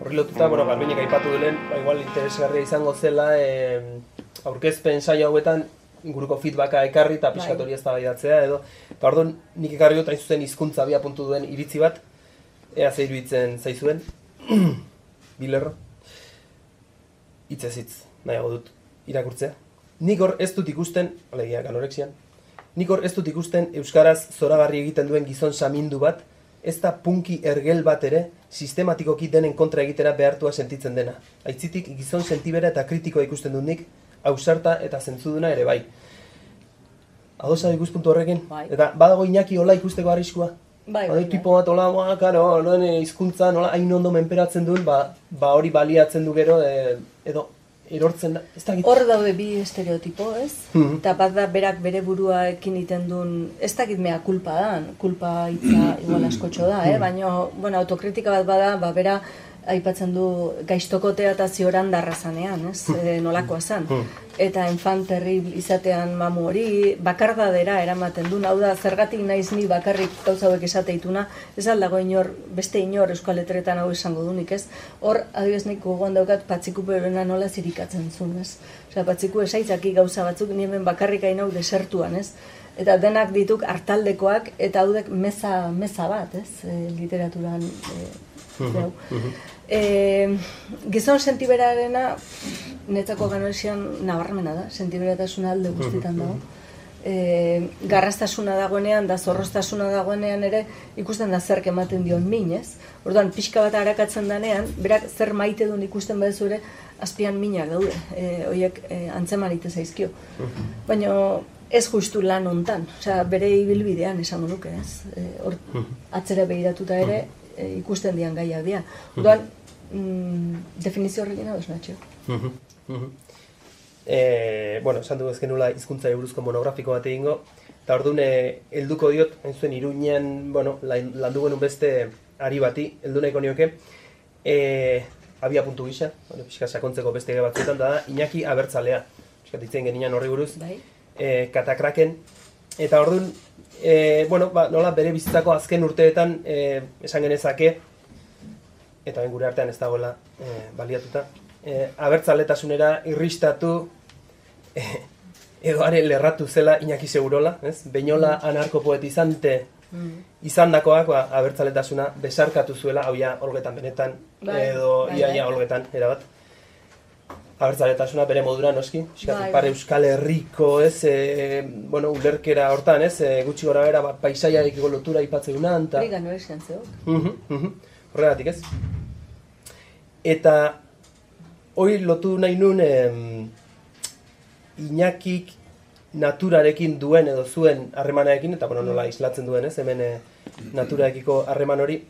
Horri lotuta, bueno, Garbinek aipatu duen, ba, igual interesgarria izango zela, e, aurkezpen saio hauetan inguruko feedbacka ekarri eta pixkat Bai. hori eztabaidatzea edo. Eta orduan nik ekarri dut hain zuzen hizkuntza abia puntu duen iritzi bat, ea ze iruditzen zaizuen, bilerro. Hitzez hitz, nahiago dut, irakurtzea. Nik hor ez dut ikusten, alegia ganorexian, nik hor ez dut ikusten Euskaraz zoragarri egiten duen gizon samindu bat, ez da punki ergel bat ere, sistematikoki denen kontra egitera behartua sentitzen dena. Aitzitik gizon sentibera eta kritikoa ikusten dut nik, ausarta eta zentzuduna ere bai. Adosa ikuspuntu horrekin? Bai. Eta badago inaki hola ikusteko arriskua? Bai, Badu bai, tipo bat hola, ba, karo, noen hizkuntza nola hain ondo menperatzen duen, ba, ba hori baliatzen du gero, e, edo erortzen da, ez da Hor daude bi estereotipo, ez? Mhm. Eta bat da berak bere buruaekin iten duen, ez dakit mea kulpa da, kulpa hitza igual askotxo da, eh? baina bueno, autokritika bat bada, ba, bera aipatzen du gaiztokotea eta ziorandarra zanean, ez? E, nolakoa zan. Eta infant terrible izatean mamu hori, bakardadera eramaten du, hau da, zergatik naiz ni bakarrik gauza hauek esateituna, ez aldago inor, beste inor euskal letretan hau esango dunik, ez? Hor, adibidez nik gogoan daukat patziku berena nola zirikatzen zuen, ez? Osea, patziku esaitzaki gauza batzuk ni hemen bakarrik hain hau desertuan, ez? Eta denak dituk hartaldekoak eta haudek meza, meza bat, ez? E, literaturan e, deu. E, gizon sentiberarena netzako ganoesian nabarmena da, sentiberatasuna alde guztitan dago. E, garrastasuna dagoenean, da zorrostasuna dagoenean ere ikusten da zerk ematen dion min, ez? Orduan, pixka bat arakatzen danean, berak zer maite duen ikusten baduzu ere, azpian minak daude, e, oiek e, antzeman ite zaizkio. Baina ez justu lan hontan, osea, bere ibilbidean esango nuke, ez? E, hor, atzera behiratuta ere, e, ikusten dian gaiak dira. Orduan, mm, definizio horrekin hau esnatxo. E, bueno, esan dugu ezken nula hizkuntza buruzko monografiko bat egingo, eta orduan eh, helduko diot, hain zuen iruñean, bueno, lan- landu genuen beste ari bati, heldu nahiko nioke, e, abia puntu gisa, bueno, pixka sakontzeko beste batzuetan, da, Iñaki abertzalea, pixka ditzen genian horri buruz, Bai? e, katakraken, eta orduan, e, bueno, ba, nola bere bizitzako azken urteetan e, esan genezake, eta ben gure artean ez dagoela e, baliatuta, e, abertzaletasunera irristatu e, edo are lerratu zela Iñaki Segurola, ez? Beinola anarkopoetizante izandakoak ba, abertzaletasuna besarkatu zuela, hau ja olgetan benetan, Bai, edo bai, ia bai. ia olgetan, erabat. Abertzaletasuna bere modura noski, pixkat Bai, bai. euskal herriko, ez, e, bueno, ulerkera hortan, ez, e, gutxi gora bera, ba, paisaiarekiko lotura ipatzeuna, eta... Hori ganoesian zeok. Mhm, mhm. Horregatik ez. Eta hori lotu nahi nun em, Iñakik naturarekin duen edo zuen harremanarekin, eta bueno, nola islatzen duen ez, hemen eh, naturarekiko harreman hori.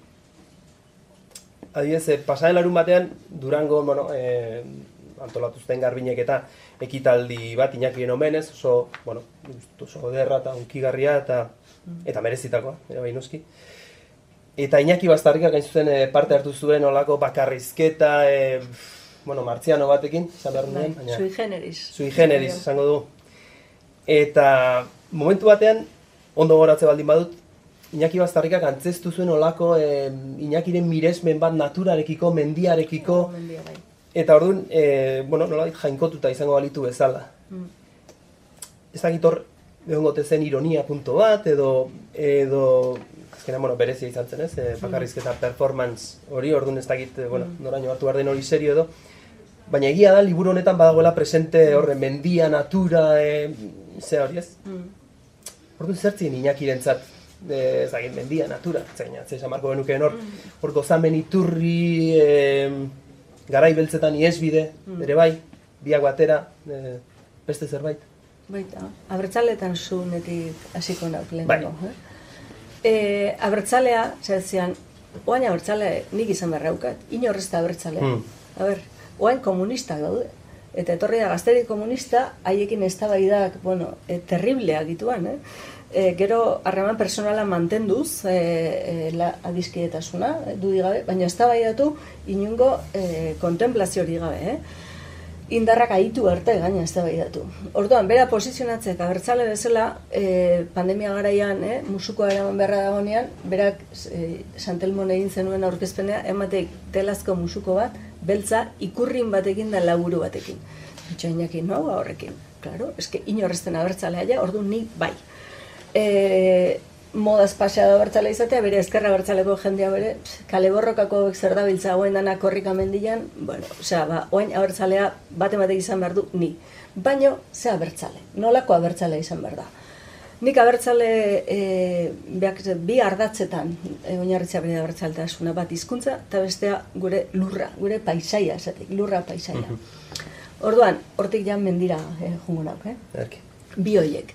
Adibidez, eh, pasaren larun batean, Durango, bueno, eh, antolatu zuten garbinek eta ekitaldi bat Iñakien omenez, oso, bueno, oso derra eta unkigarria eta eta merezitakoa, ere bai noski. Eta Iñaki Bastarrikak gain zuzen eh, parte hartu zuen olako bakarrizketa, e, bueno, martziano batekin, izan behar Bai, nuen, baina sui generis. sui generis esango du. Eta momentu batean, ondo goratze baldin badut, Iñaki Bastarrikak antzestu zuen olako e, Iñakiren miresmen bat naturarekiko, mendiarekiko, Mendia, bai. Eta orduan, e, bueno, nolabait jainkotuta izango balitu bezala. Mm. Ez hor, egongote zen ironia punto bat, edo, edo azkena, bueno, berezia izan zen, ez? E, bakarrizketa performance hori, orduan ez dakit, e, bueno, noraino hartu behar den hori serio edo. Baina egia da, liburu honetan badagoela presente horre mendia, natura, e, ze hori ez? Mm. Orduan zertzien inakirentzat, e, ez dakit, mendia, natura, zein, ze esan marko genukeen hor, hor gozamen iturri, e, garai beltzetan iesbide, ere bai, biak batera, e, beste zerbait. Baita, abertzaletan zunetik hasiko nauk Bai. lehenengo. Eh? E, abertzalea, zezian, oain abertzale nik izan berraukat, inorrez da abertzalea. Hmm. A ber, oain komunistak daude. Eta etorri da gazterik komunista, haiekin eztabaidak, bueno, e, terribleak dituan, eh? E, gero harreman personala mantenduz e, e, la, adiskidetasuna, dudik gabe, baina eztabaidatu inungo e, kontemplazio hori gabe, eh? indarrak aitu arte gaina eztabaidatu. Orduan, bera posizionatzek abertzale bezala, e, pandemia garaian, e, musukoa eraman beharra dagoenean, berak e, Santelmon egin zenuen aurkezpenea, emateik telazko musuko bat, beltza ikurrin batekin da laburu batekin. Itxainakin, no, ba horrekin. Claro, eske inorrezten abertzalea ja, orduan ni bai. E, modaz paseado abertzale izatea, bere ezkerra abertzaleko jendea bere, kale borrokako zer dabiltza hauen dana korrika mendian, bueno, osea, ba, oain abertzalea bate batek izan behar du, ni. Baino, ze abertzale, nolako abertzale izan behar da. Nik abertzale e, beak, bi ardatzetan e, oinarritzea bere abertzaltasuna bat hizkuntza eta bestea gure lurra, gure paisaia, esatik, lurra paisaia. Orduan, hortik jan mendira e, jungo nauk, eh? Erki. bi hoiek.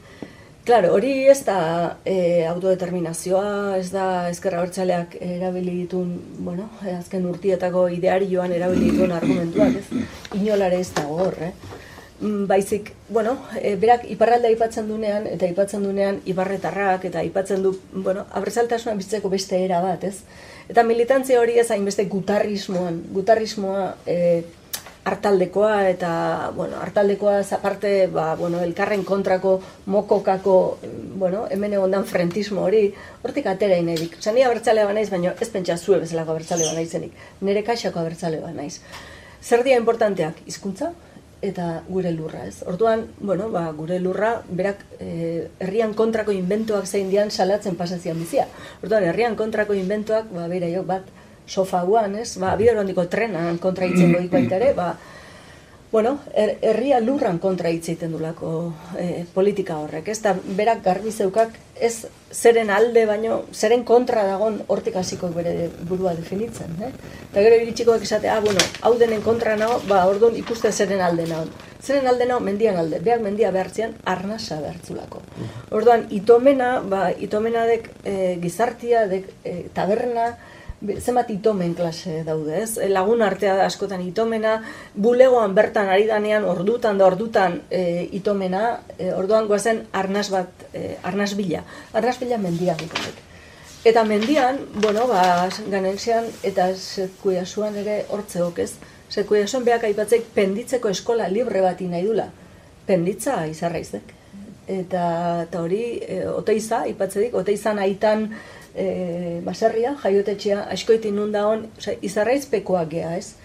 Claro, hori ez da e, autodeterminazioa, ez da ezkerra bertzaleak erabili ditun, bueno, eh, azken urtietako idearioan erabili dituen argumentuak, ez? Inolare ez dago hor, eh? Mm, baizik, bueno, e, berak iparralde aipatzen dunean, eta aipatzen dunean ibarretarrak, eta aipatzen du, bueno, abertzaltasuna bizitzeko beste era bat, ez? Eta militantzia hori ez hainbeste gutarrismoan, gutarrismoa e, hartaldekoa, eta, bueno, hartaldekoa aparte, ba, bueno, elkarren kontrako mokokako, bueno, hemen egon frentismo hori, hortik atera inerik. Osa, ni abertzale naiz, baina ez pentsa zue bezalako abertzale naizenik, nire kaixako abertzale naiz. Zer dia importanteak? Hizkuntza, eta gure lurra, ez? Orduan, bueno, ba, gure lurra, berak, e, herrian kontrako inventoak zein dian salatzen pasazian bizia. Orduan, herrian kontrako inventoak, ba, bera jo, bat, sofa guan, ez? Ba, bidero handiko trenan kontra itzen goik ere, ba, bueno, er, herria lurran kontra hitz egiten dulako e, politika horrek, ez da berak garbi zeukak ez zeren alde baino zeren kontra dagon hortik hasiko bere burua definitzen, eh? Ta gero iritsikoak esate, ah bueno, hau denen kontra nao, ba ordun ikuste zeren alde nao. Zeren alde nao mendian alde, beak mendia behartzean arnasa behartzulako. Orduan itomena, ba itomena dek e, gizartia dek e, taberna zenbat itomen klase daude, ez? Lagun artea da askotan itomena, bulegoan bertan ari danean ordutan da ordutan e, itomena, e, orduan goazen arnaz bat, e, arnaz bila. Arnaz bila mendia dut. Eta mendian, bueno, ba, ganexian eta zekuia zuan ere hortzeok, ez? Zekuia zuan behak aipatzek penditzeko eskola libre bati nahi dula. Penditza izarraizek. Eta, eta hori, e, oteiza, aipatzedik, oteizan aitan, e, baserria, jaiotetxea, askoitin nun da hon, izarraizpekoak gea, ez?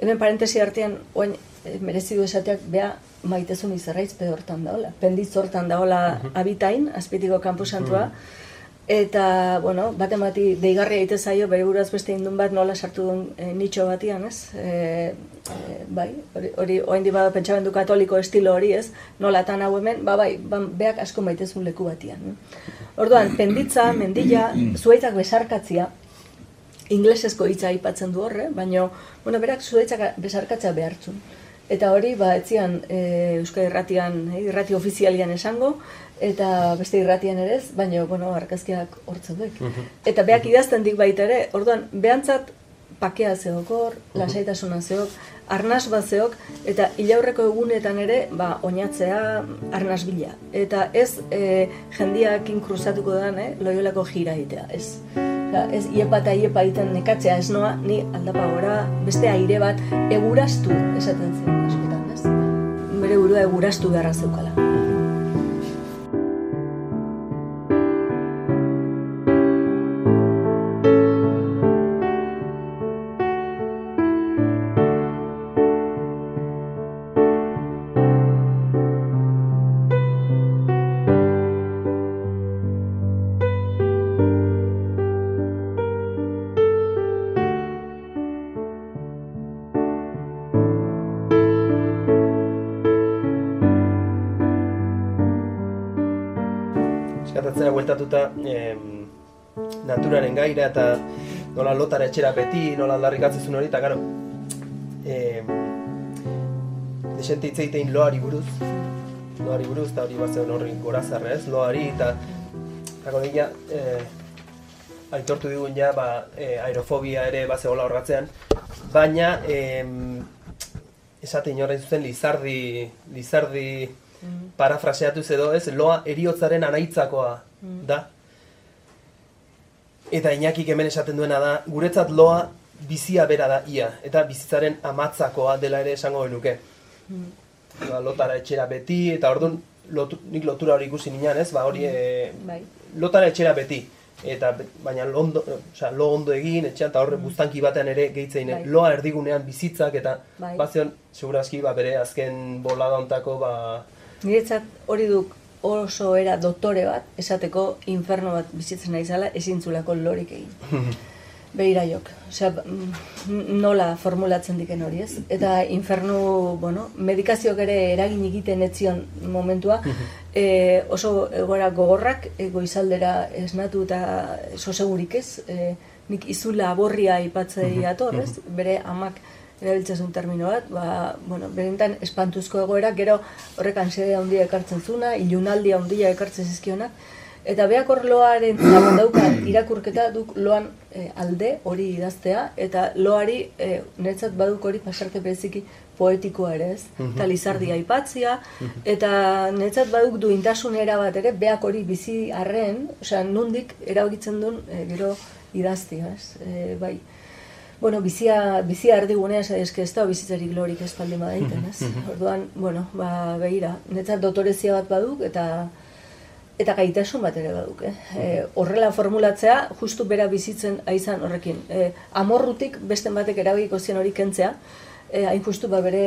Hemen parentesi artean, oain, e, merezi du esateak, bea, maitezun izarraizpe hortan daola. Penditz hortan daola uh abitain, azpitiko kampusantua, uh Eta, bueno, bat emati deigarri egite zaio, bere buraz beste indun bat nola sartu duen e, nitxo batian, ez? E, e, bai, hori, hori oain di bada pentsamendu katoliko estilo hori, ez? Nola tan hau hemen, ba, bai, ba, beak asko maitezun leku batian. Orduan, penditza, mendilla, zuaitzak besarkatzia, inglesezko hitza aipatzen du horre, baina, bueno, berak zuaitzak besarkatzea behartzun. Eta hori, ba, etzian e, Euskal Irratian, e, irrati ofizialian esango, eta beste irratian ere ez, baina, bueno, argazkiak hortzen duek. Mhm. Eta beak idazten dik baita ere, orduan, behantzat pakea zeokor, mhm. lasaitasuna zeok, arnaz bat zeok, eta hilaurreko egunetan ere, ba, oinatzea arnaz bila. Eta ez e, jendiak inkruzatuko da, eh, loiolako jira itea, ez. Da, ez iepa eta iepa iten nekatzea ez noa, ni aldapa gora, beste aire bat, egurastu, esaten zen, askotan, ez. Bere burua egurastu beharra zeukala. Bueltatuta em, naturaren gaira eta nola lotara etxera beti, nola aldarrikatzen hori, eta gero, em, desente hitzeitein loari buruz, loari buruz, eta hori bazen horri gorazarra ez, loari, eta Zago dira, eh, aitortu digun ja, ba, eh, aerofobia ere base hola horratzean, baina eh, esate inorren zuzen lizardi, lizardi mm. parafraseatu edo ez, loa eriotzaren anaitzakoa Mm. da. Eta Iñakik hemen esaten duena da, guretzat loa bizia bera da ia, eta bizitzaren amatzakoa dela ere esango genuke. Mm. Ba, lotara etxera beti, eta orduan lotu, nik lotura hori ikusi nian, ez? Ba, hori mm. e, bai. lotara etxera beti. Eta baina lo ondo, o lo ondo egin, etxean, eta horre buztanki batean ere gehitzein, bai. loa erdigunean bizitzak, eta bai. bazion, segurazki, ba, bere azken bolada ontako, ba... Niretzat hori duk oso era doktore bat, esateko inferno bat bizitzen naizala ezintzulako lorik egin. Beira jok, osea, nola formulatzen diken hori ez? Eta infernu, bueno, medikazioak ere eragin egiten etzion momentua, e, oso egora gogorrak, goizaldera esnatu eta oso segurik ez, e, nik izula aborria ipatzei atorrez, bere amak erabiltzen termino bat, ba, bueno, berentan espantuzko egoera, gero horrek ansiedea handia ekartzen zuna, ilunaldia handia ekartzen zizkionak, Eta beak hor loaren zagon dauka irakurketa duk loan eh, alde hori idaztea, eta loari e, niretzat baduk hori pasarte bereziki poetikoa ere ez, eta lizardi aipatzia, eta niretzat baduk duintasunera bat ere, beak hori bizi arren, osea, nundik erabakitzen duen e, gero idaztia, ez, e, bai. Bueno, bizia, bizia erdigunea, ez eske ez da bizitzarik lorik ez baldin badaiten, ez? Orduan, bueno, ba, behira, netzat dotorezia bat baduk, eta eta gaitasun bat ere baduk, eh? E, horrela formulatzea, justu bera bizitzen aizan horrekin. E, amorrutik beste batek erabiko zien hori kentzea, e, hain justu ba bere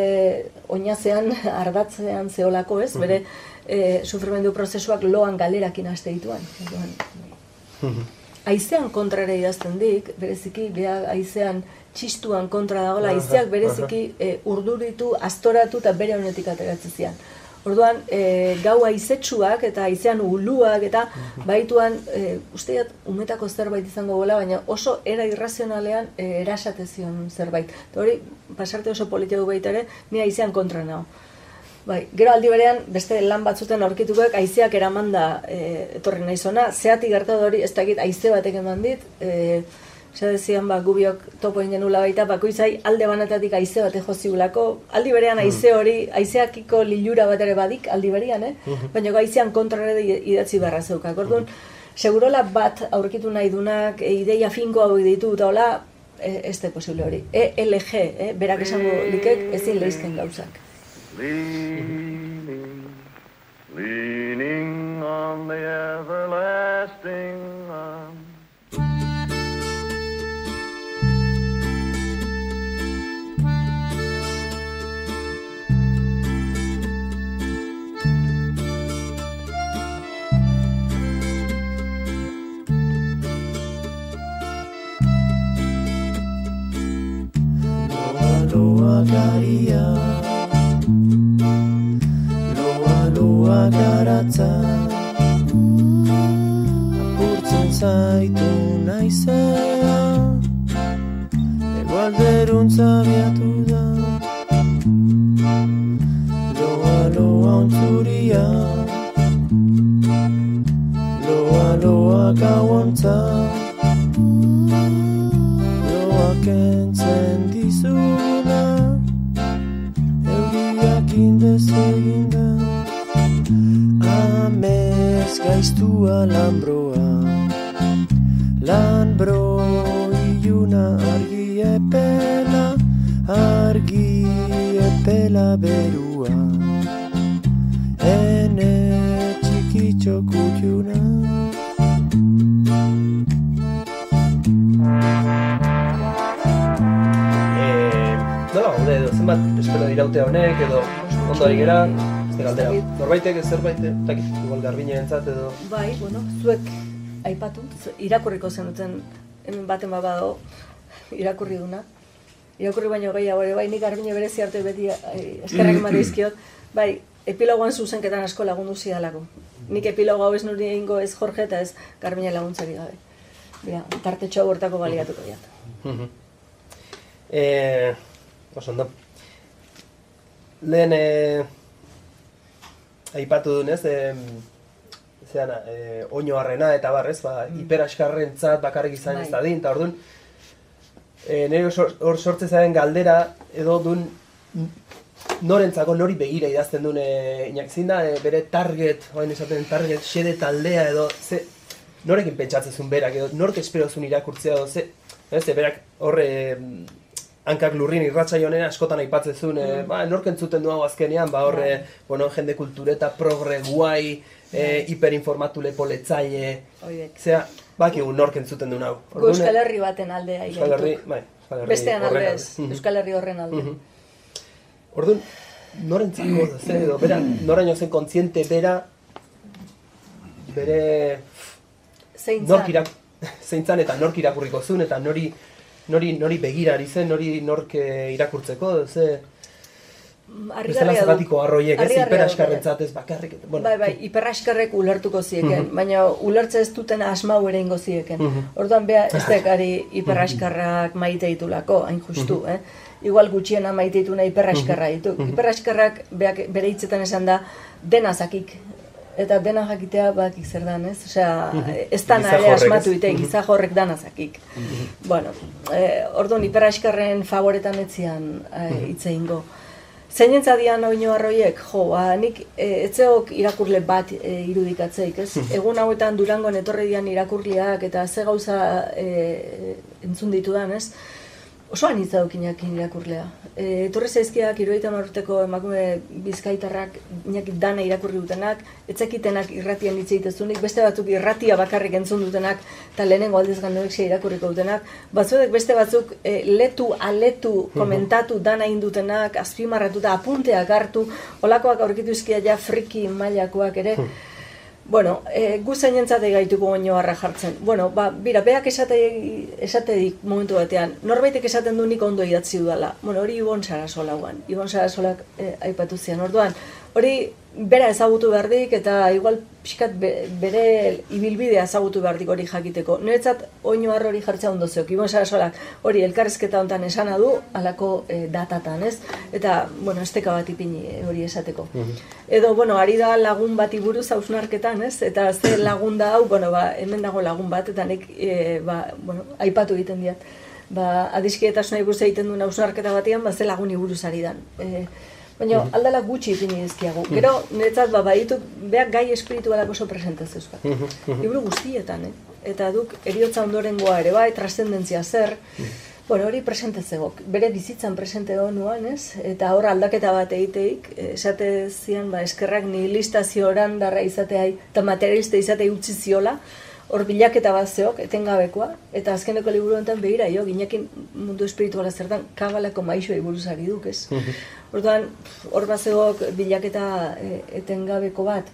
oinazean, ardatzean zeolako ez, bere e, sufrimendu prozesuak loan galerakin haste dituan. Orduan, Aizean kontrara idazten dik, bereziki, beha aizean txistuan kontra dagoela, aizeak bereziki e, urduritu, astoratu eta bere honetik ateratzen zian. Orduan, e, gau aizetsuak eta aizean uluak eta baituan, e, usteat, umetako zerbait izango gola, baina oso era irrazionalean e, erasate zion zerbait. Eta hori, pasarte oso politia du baita ere, ni aizean kontra nao. Bai, gero aldi berean beste lan batzuten aurkitukoek haizeak eramanda e, etorri naizona, zeati gertatu hori ez dakit haize batek eman dit, e, Zer dezian, ba, gubiok topo ingenula baita, bakoitzai alde banatatik haize bate joziulako, aldi berean haize hori, haizeakiko lilura bat ere badik, aldi berean, eh? baina haizean kontrare idatzi beharra zeukak. Orduan, segurola bat aurkitu nahi dunak, e, ideia finko hau ditu, eta hola, e, ez da posible hori. ELG, eh? berak esango likek, ezin lehizken gauzak. Leaning, leaning on the everlasting arm. Loa loa loa garatza Apurtzen zaitu naizea. Egualderuntza biatu da. Loa loa ontzuria. Loa loa gauantza Loa Amez gaiztua lanbroa Lanbro iluna argi epela Argi epela berua. Ene txikitxo kutxuna Eh, nola gaude edo zenbat espero diraute honek edo ondo ari gera, galdera. Norbaitek zerbait, ez dakit, igual garbine entzat edo... Bai, bueno, zuek aipatu, irakurriko zenuten hemen baten bat badago irakurri duna. Irakurri baino gehiago ere, bai, nik garbine berezi arte beti eh, eskerrak eman dizkiot, bai, epilogoan zuzenketan asko lagundu zidalako. Nik epilogo hau ez nuri egingo ez Jorge eta ez garbine laguntzari gabe. Bira, tartetxo bortako baliatuko diat. Eh, oso ondo. Lehen eh, aipatu dunez, eh, zean, eh, oino harrena eta barrez, ba, hiperaskarrentzat bakarrik izan Bai. ez dadin, eta orduan, eh, nire hor sortze zaren galdera, edo dun norentzako nori begira idazten duen e, inak zin da, eh, bere target, oain esaten target, xede taldea edo, ze, norekin pentsatzen zuen berak, edo nork espero zuen irakurtzea edo, ze, ez, berak horre hankak lurrin irratsaio honen askotan aipatzen zuen, e, ba, nork entzuten du hau azkenean, ba, horre, bueno, jende kultureta, progre, guai, e, hiperinformatu lepoletzaile, zera, bakigu nork entzuten duen hau. Euskal Herri baten alde Euskal Herri, bai, Euskal Herri Bestean alde horren ez. Euskal Herri horren alde. Mhm. Orduan, norentzako zen edo, bera, noraino zen kontziente bera, bere Zein nork zan? irak, zeintzan eta nork irakurriko zuen, eta nori, nori, nori begira ari zen, nori nork eh, irakurtzeko, ze, du. zergatiko arroiek, ez, hiperaskarrentzat ez bakarrik, bueno, Bai, bai, hiperraskarrek ulertuko zieken, baina ulertze ez duten asmau ere ingo zieken. Orduan, bea, ez dekari hiperraskarrak maite ditulako, hain justu, eh? Igual gutxiena maite dituna hiperraskarra ditu. Hiperraskarrak beak, bere hitzetan esan da, dena zakik eta dena jakitea bakik zer dan, ez? Osea, ez da jorrek, asmatu ite, giza jorrek dana zakik. Bueno, eh, orduan hiperaskarren favoretan etzian eh, hitz egingo. Zein dian oino arroiek, jo, ba, nik e, etzeok irakurle bat e, irudikatzeik, ez? Egun hauetan Durangon etorri dian irakurliak eta ze gauza e, entzun ditudan, ez? Oso anitza daukinak irakurlea. E, etorri zaizkiak iruita urteko emakume bizkaitarrak inak dana irakurri dutenak, etzekitenak irratian hitz egitezunik, beste batzuk irratia bakarrik entzun dutenak, eta lehenengo aldiz gandoexia irakurriko dutenak, batzuek beste batzuk e, letu, aletu, komentatu dana indutenak, azpimarratuta, apunteak hartu, olakoak aurkitu izkia ja friki mailakoak ere, Bueno, e, gu zainentzate gaituko oino harra jartzen. Bueno, ba, bira, beak esate, esatedik momentu batean, norbaitek esaten du nik ondo idatzi dudala. Bueno, hori Ibon Sarasola guan. Ibon Sarasolak e, aipatu zian. Orduan, hori bera ezagutu behar dik, eta igual pixkat be- bere ibilbidea ezagutu behar dik hori jakiteko. Niretzat oino harro hori jartzea ondo zeok. Ibon Sarasolak hori elkarrezketa hontan esana du, alako e, datatan, ez? Eta, bueno, esteka bat ipini e, hori esateko. Edo, bueno, ari da lagun bati buruz hausnarketan, ez? Eta ze lagun da hau, bueno, ba, hemen dago lagun bat, eta nik, e, ba, bueno, aipatu egiten diat. Ba, adiskietasuna buruz egiten duen hausnarketa batean, ba, ze laguni buruz ari dan. E, baina, aldala gutxi ipini dizkiagu. Gero, niretzat, ba, baditu, beak gai espiritualak oso presente zeuzkat. Liburu guztietan, eh? Eta duk, eriotza ondorengoa ere bai, trascendentzia zer, Bueno, hori presente zegok, bere bizitzan presente nuan, ez? Eta hor aldaketa bat egiteik, eh, esate zian, ba, eskerrak nihilistazio oran darra izateai, eta materialista izatei utzi ziola, hor bilaketa bat zeok, etengabekoa, eta azkeneko liburu honetan begira, jo, ginekin mundu espirituala zertan, kabalako maixoei buruzari duk, ez? Orduan, hor bat zegoek bilaketa eh, etengabeko bat,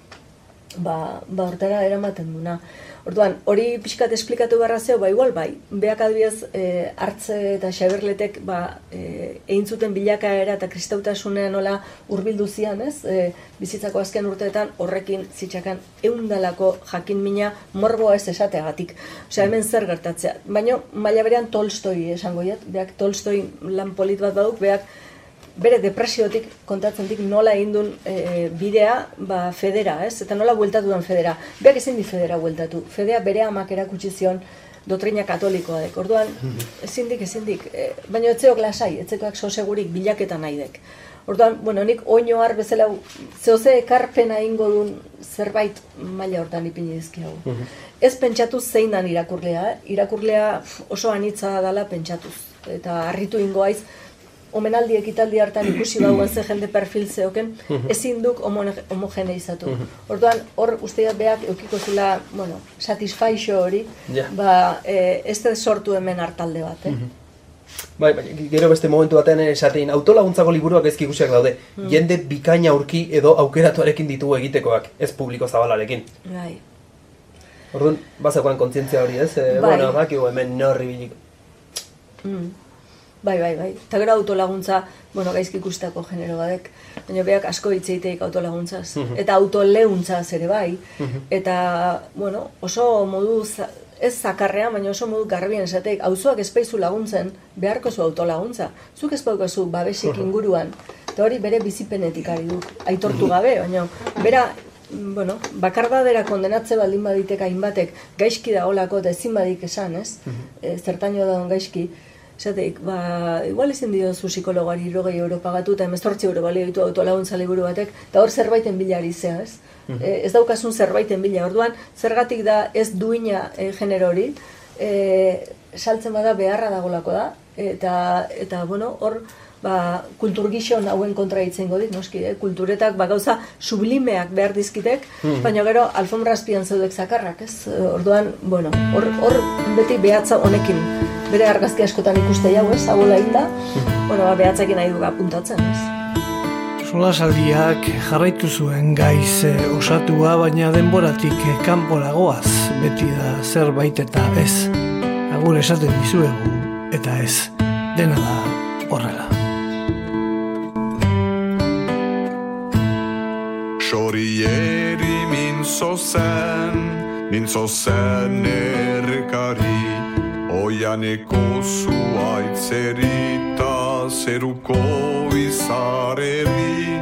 ba, ba hortara eramaten duna. Orduan, hori pixkat esplikatu beharra zeo, ba igual bai, beak adibidez e, hartze eta xaberletek ba, e, egin zuten bilakaera eta kristautasunean nola hurbildu zian, ez? E, bizitzako azken urteetan horrekin zitsakan eundalako jakin mina morboa ez esateagatik. Osea, hemen zer gertatzea. Baina, maila berean Tolstoi esango jat, beak Tolstoi lan polit bat baduk, beak bere depresiotik kontatzen dik nola egin duen e, bidea ba, federa, ez? Eta nola bueltatu duen federa. Beak ezin di federa bueltatu. Fedea bere amak erakutsi zion dotrina katolikoa dek. Orduan, ezin dik, ezin dik. E, baina etzeok lasai, etzekoak sosegurik bilaketa nahi dek. Orduan, bueno, nik oino har bezala zehoze ekarpena ingo duen zerbait maila hortan ipini dizkiagu. Ez pentsatu zein dan irakurlea, eh? irakurlea oso anitza dala pentsatuz. Eta harritu ingo aiz, omenaldi ekitaldi hartan ikusi bauan ze jende perfil zeoken, ezin duk homogeneizatu. Orduan, hor usteak beak eukiko zula, bueno, satisfaixo hori, Ja. ba, e, ez da sortu hemen hartalde bat, eh? Bai, bai, gero beste momentu batean esatein autolaguntzako liburuak ezki ikusiak daude. Jende bikaina aurki edo aukeratuarekin ditugu egitekoak, ez publiko zabalarekin. Bai. Orduan, bazakoan kontzientzia hori, ez? E, Bai. Bueno, bakigu hemen norri biliko. Mm. Bai, bai, bai. Eta gero autolaguntza, bueno, gaizki ikustako genero badek, baina beak asko hitz egiteik autolaguntzaz. Eta autoleuntzaz ere bai. Eta, bueno, oso modu, ez zakarrean, baina oso modu garbian esateik, auzoak espaizu laguntzen, beharko zu autolaguntza. Zuk ez zu babesik inguruan. Eta hori bere bizipenetik ari du, aitortu gabe, baina bera bueno, bakardadera kondenatze baldin baditek hainbatek gaizki da olako eta ezin badik esan, ez? E, zertaino da gaizki. Esateik, ba, igual ezin dio zu psikologoari irrogei euro pagatu eta emezortzi euro balio ditu autolaguntza liburu batek, eta hor zerbaiten bilari zea, ez? E, ez daukasun zerbaiten bila, orduan, zergatik da ez duina e, genero hori, e, saltzen bada beharra dagolako da, eta, eta bueno, hor, ba, kultur gixon hauen kontra hitzen dit, noski, eh? kulturetak ba, gauza sublimeak behar dizkitek, baina gero alfombra azpian zeudek zakarrak, ez? E, Orduan, bueno, hor, hor beti behatza honekin, bere argazki askotan ikuste jau, ez? Hau da, bueno, ba, behatzekin nahi duga apuntatzen, ez? Solasaldiak jarraitu zuen gaiz eh, osatua, baina denboratik eh, kanporagoaz beti da zerbait eta ez. Agur esaten dizuegu eta ez. Dena da horrela. Xorieri mintzo zen, mintzo zen errekari Oianeko zuaitzerita zeruko izareri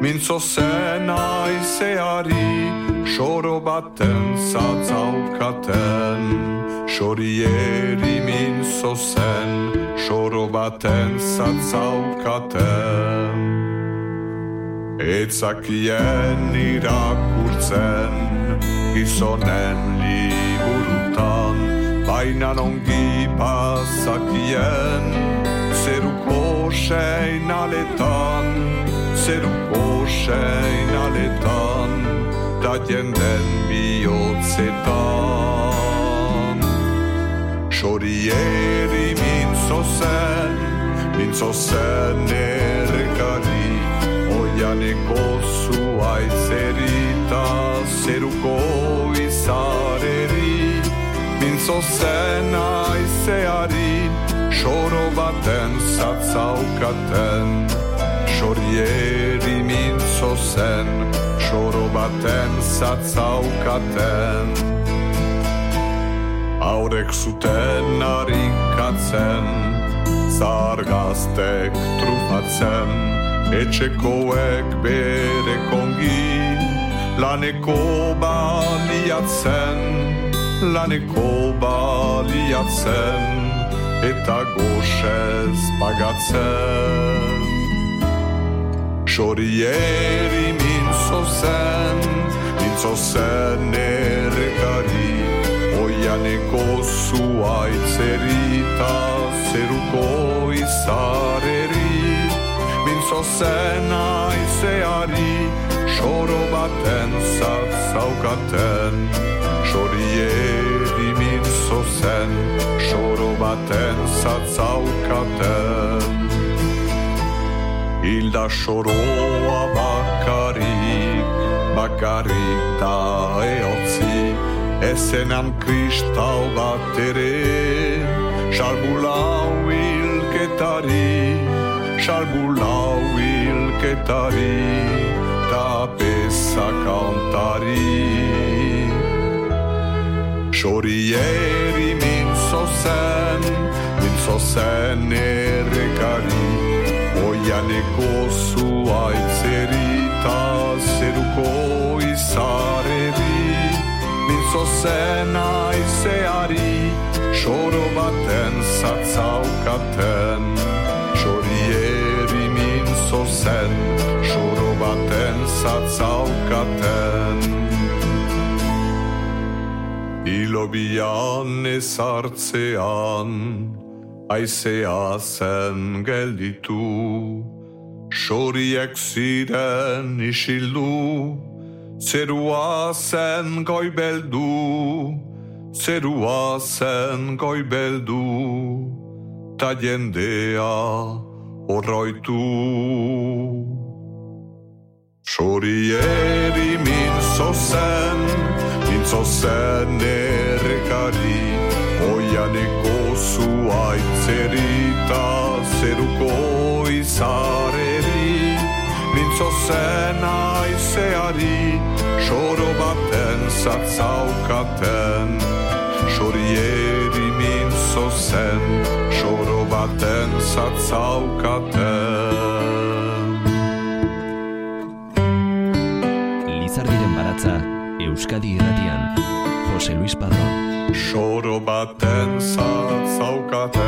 Mintzo zen aizeari Soro baten zatzaukaten Sorieri minzo zen Soro baten zatzaukaten Etzakien irakurtzen Gizonen liburutan Baina ongi pasakien. Zeruko seinaletan Zeruko seinaletan Da jenden bihotzetan. Sorieri mintzo zen Mintzo zen errekari Oianeko zuaitzerita Zeruko izareri Mintzo zen aizeari Soro baten zatzaukaten. Sorieri mintzo zen Soro baten zatzaukaten. Aurek zuten harikatzen Zargaztek trufatzen Etxekoek bere kongi Laneko baliatzen Laneko baliatzen Eta goxez pagatzen. Sorieri mintzo zen Mintzo zen errekari Oianeko zuaitzerita Zeruko izareri Mintzo zen aizeari Soro baten zatzaukaten Sorieri mintzo zen Soro baten zatzaukaten Hilda soroa bakarik, bakarik da eotzi Ezenan kristal bat ere, salbulau hilketari Salbulau hilketari, da pesa kantari Sorieri mintzo zen, mintzo zen errekari Oianeko zuaitzerita zeruko izareri Mintzo zen aizeari Soro baten zatzaukaten Sorieri mintzo zen Soro baten zatzaukaten Ilobian ezartzean Aizea zen gelditu Soriek ziren isildu Zerua zen goibeldu Zerua zen goibeldu Ta jendea horroitu Sorieri mintzo zen Mintzo zen errekari Oianeko zuaitzerita Zeruko izareri. Mintzo zen aizeari Soro baten zatzaukaten. Sorieri Soro baten zatzaukaten Lizardiren baratza Euskadi irratian Jose Luis Padrón Soro baten zatzaukaten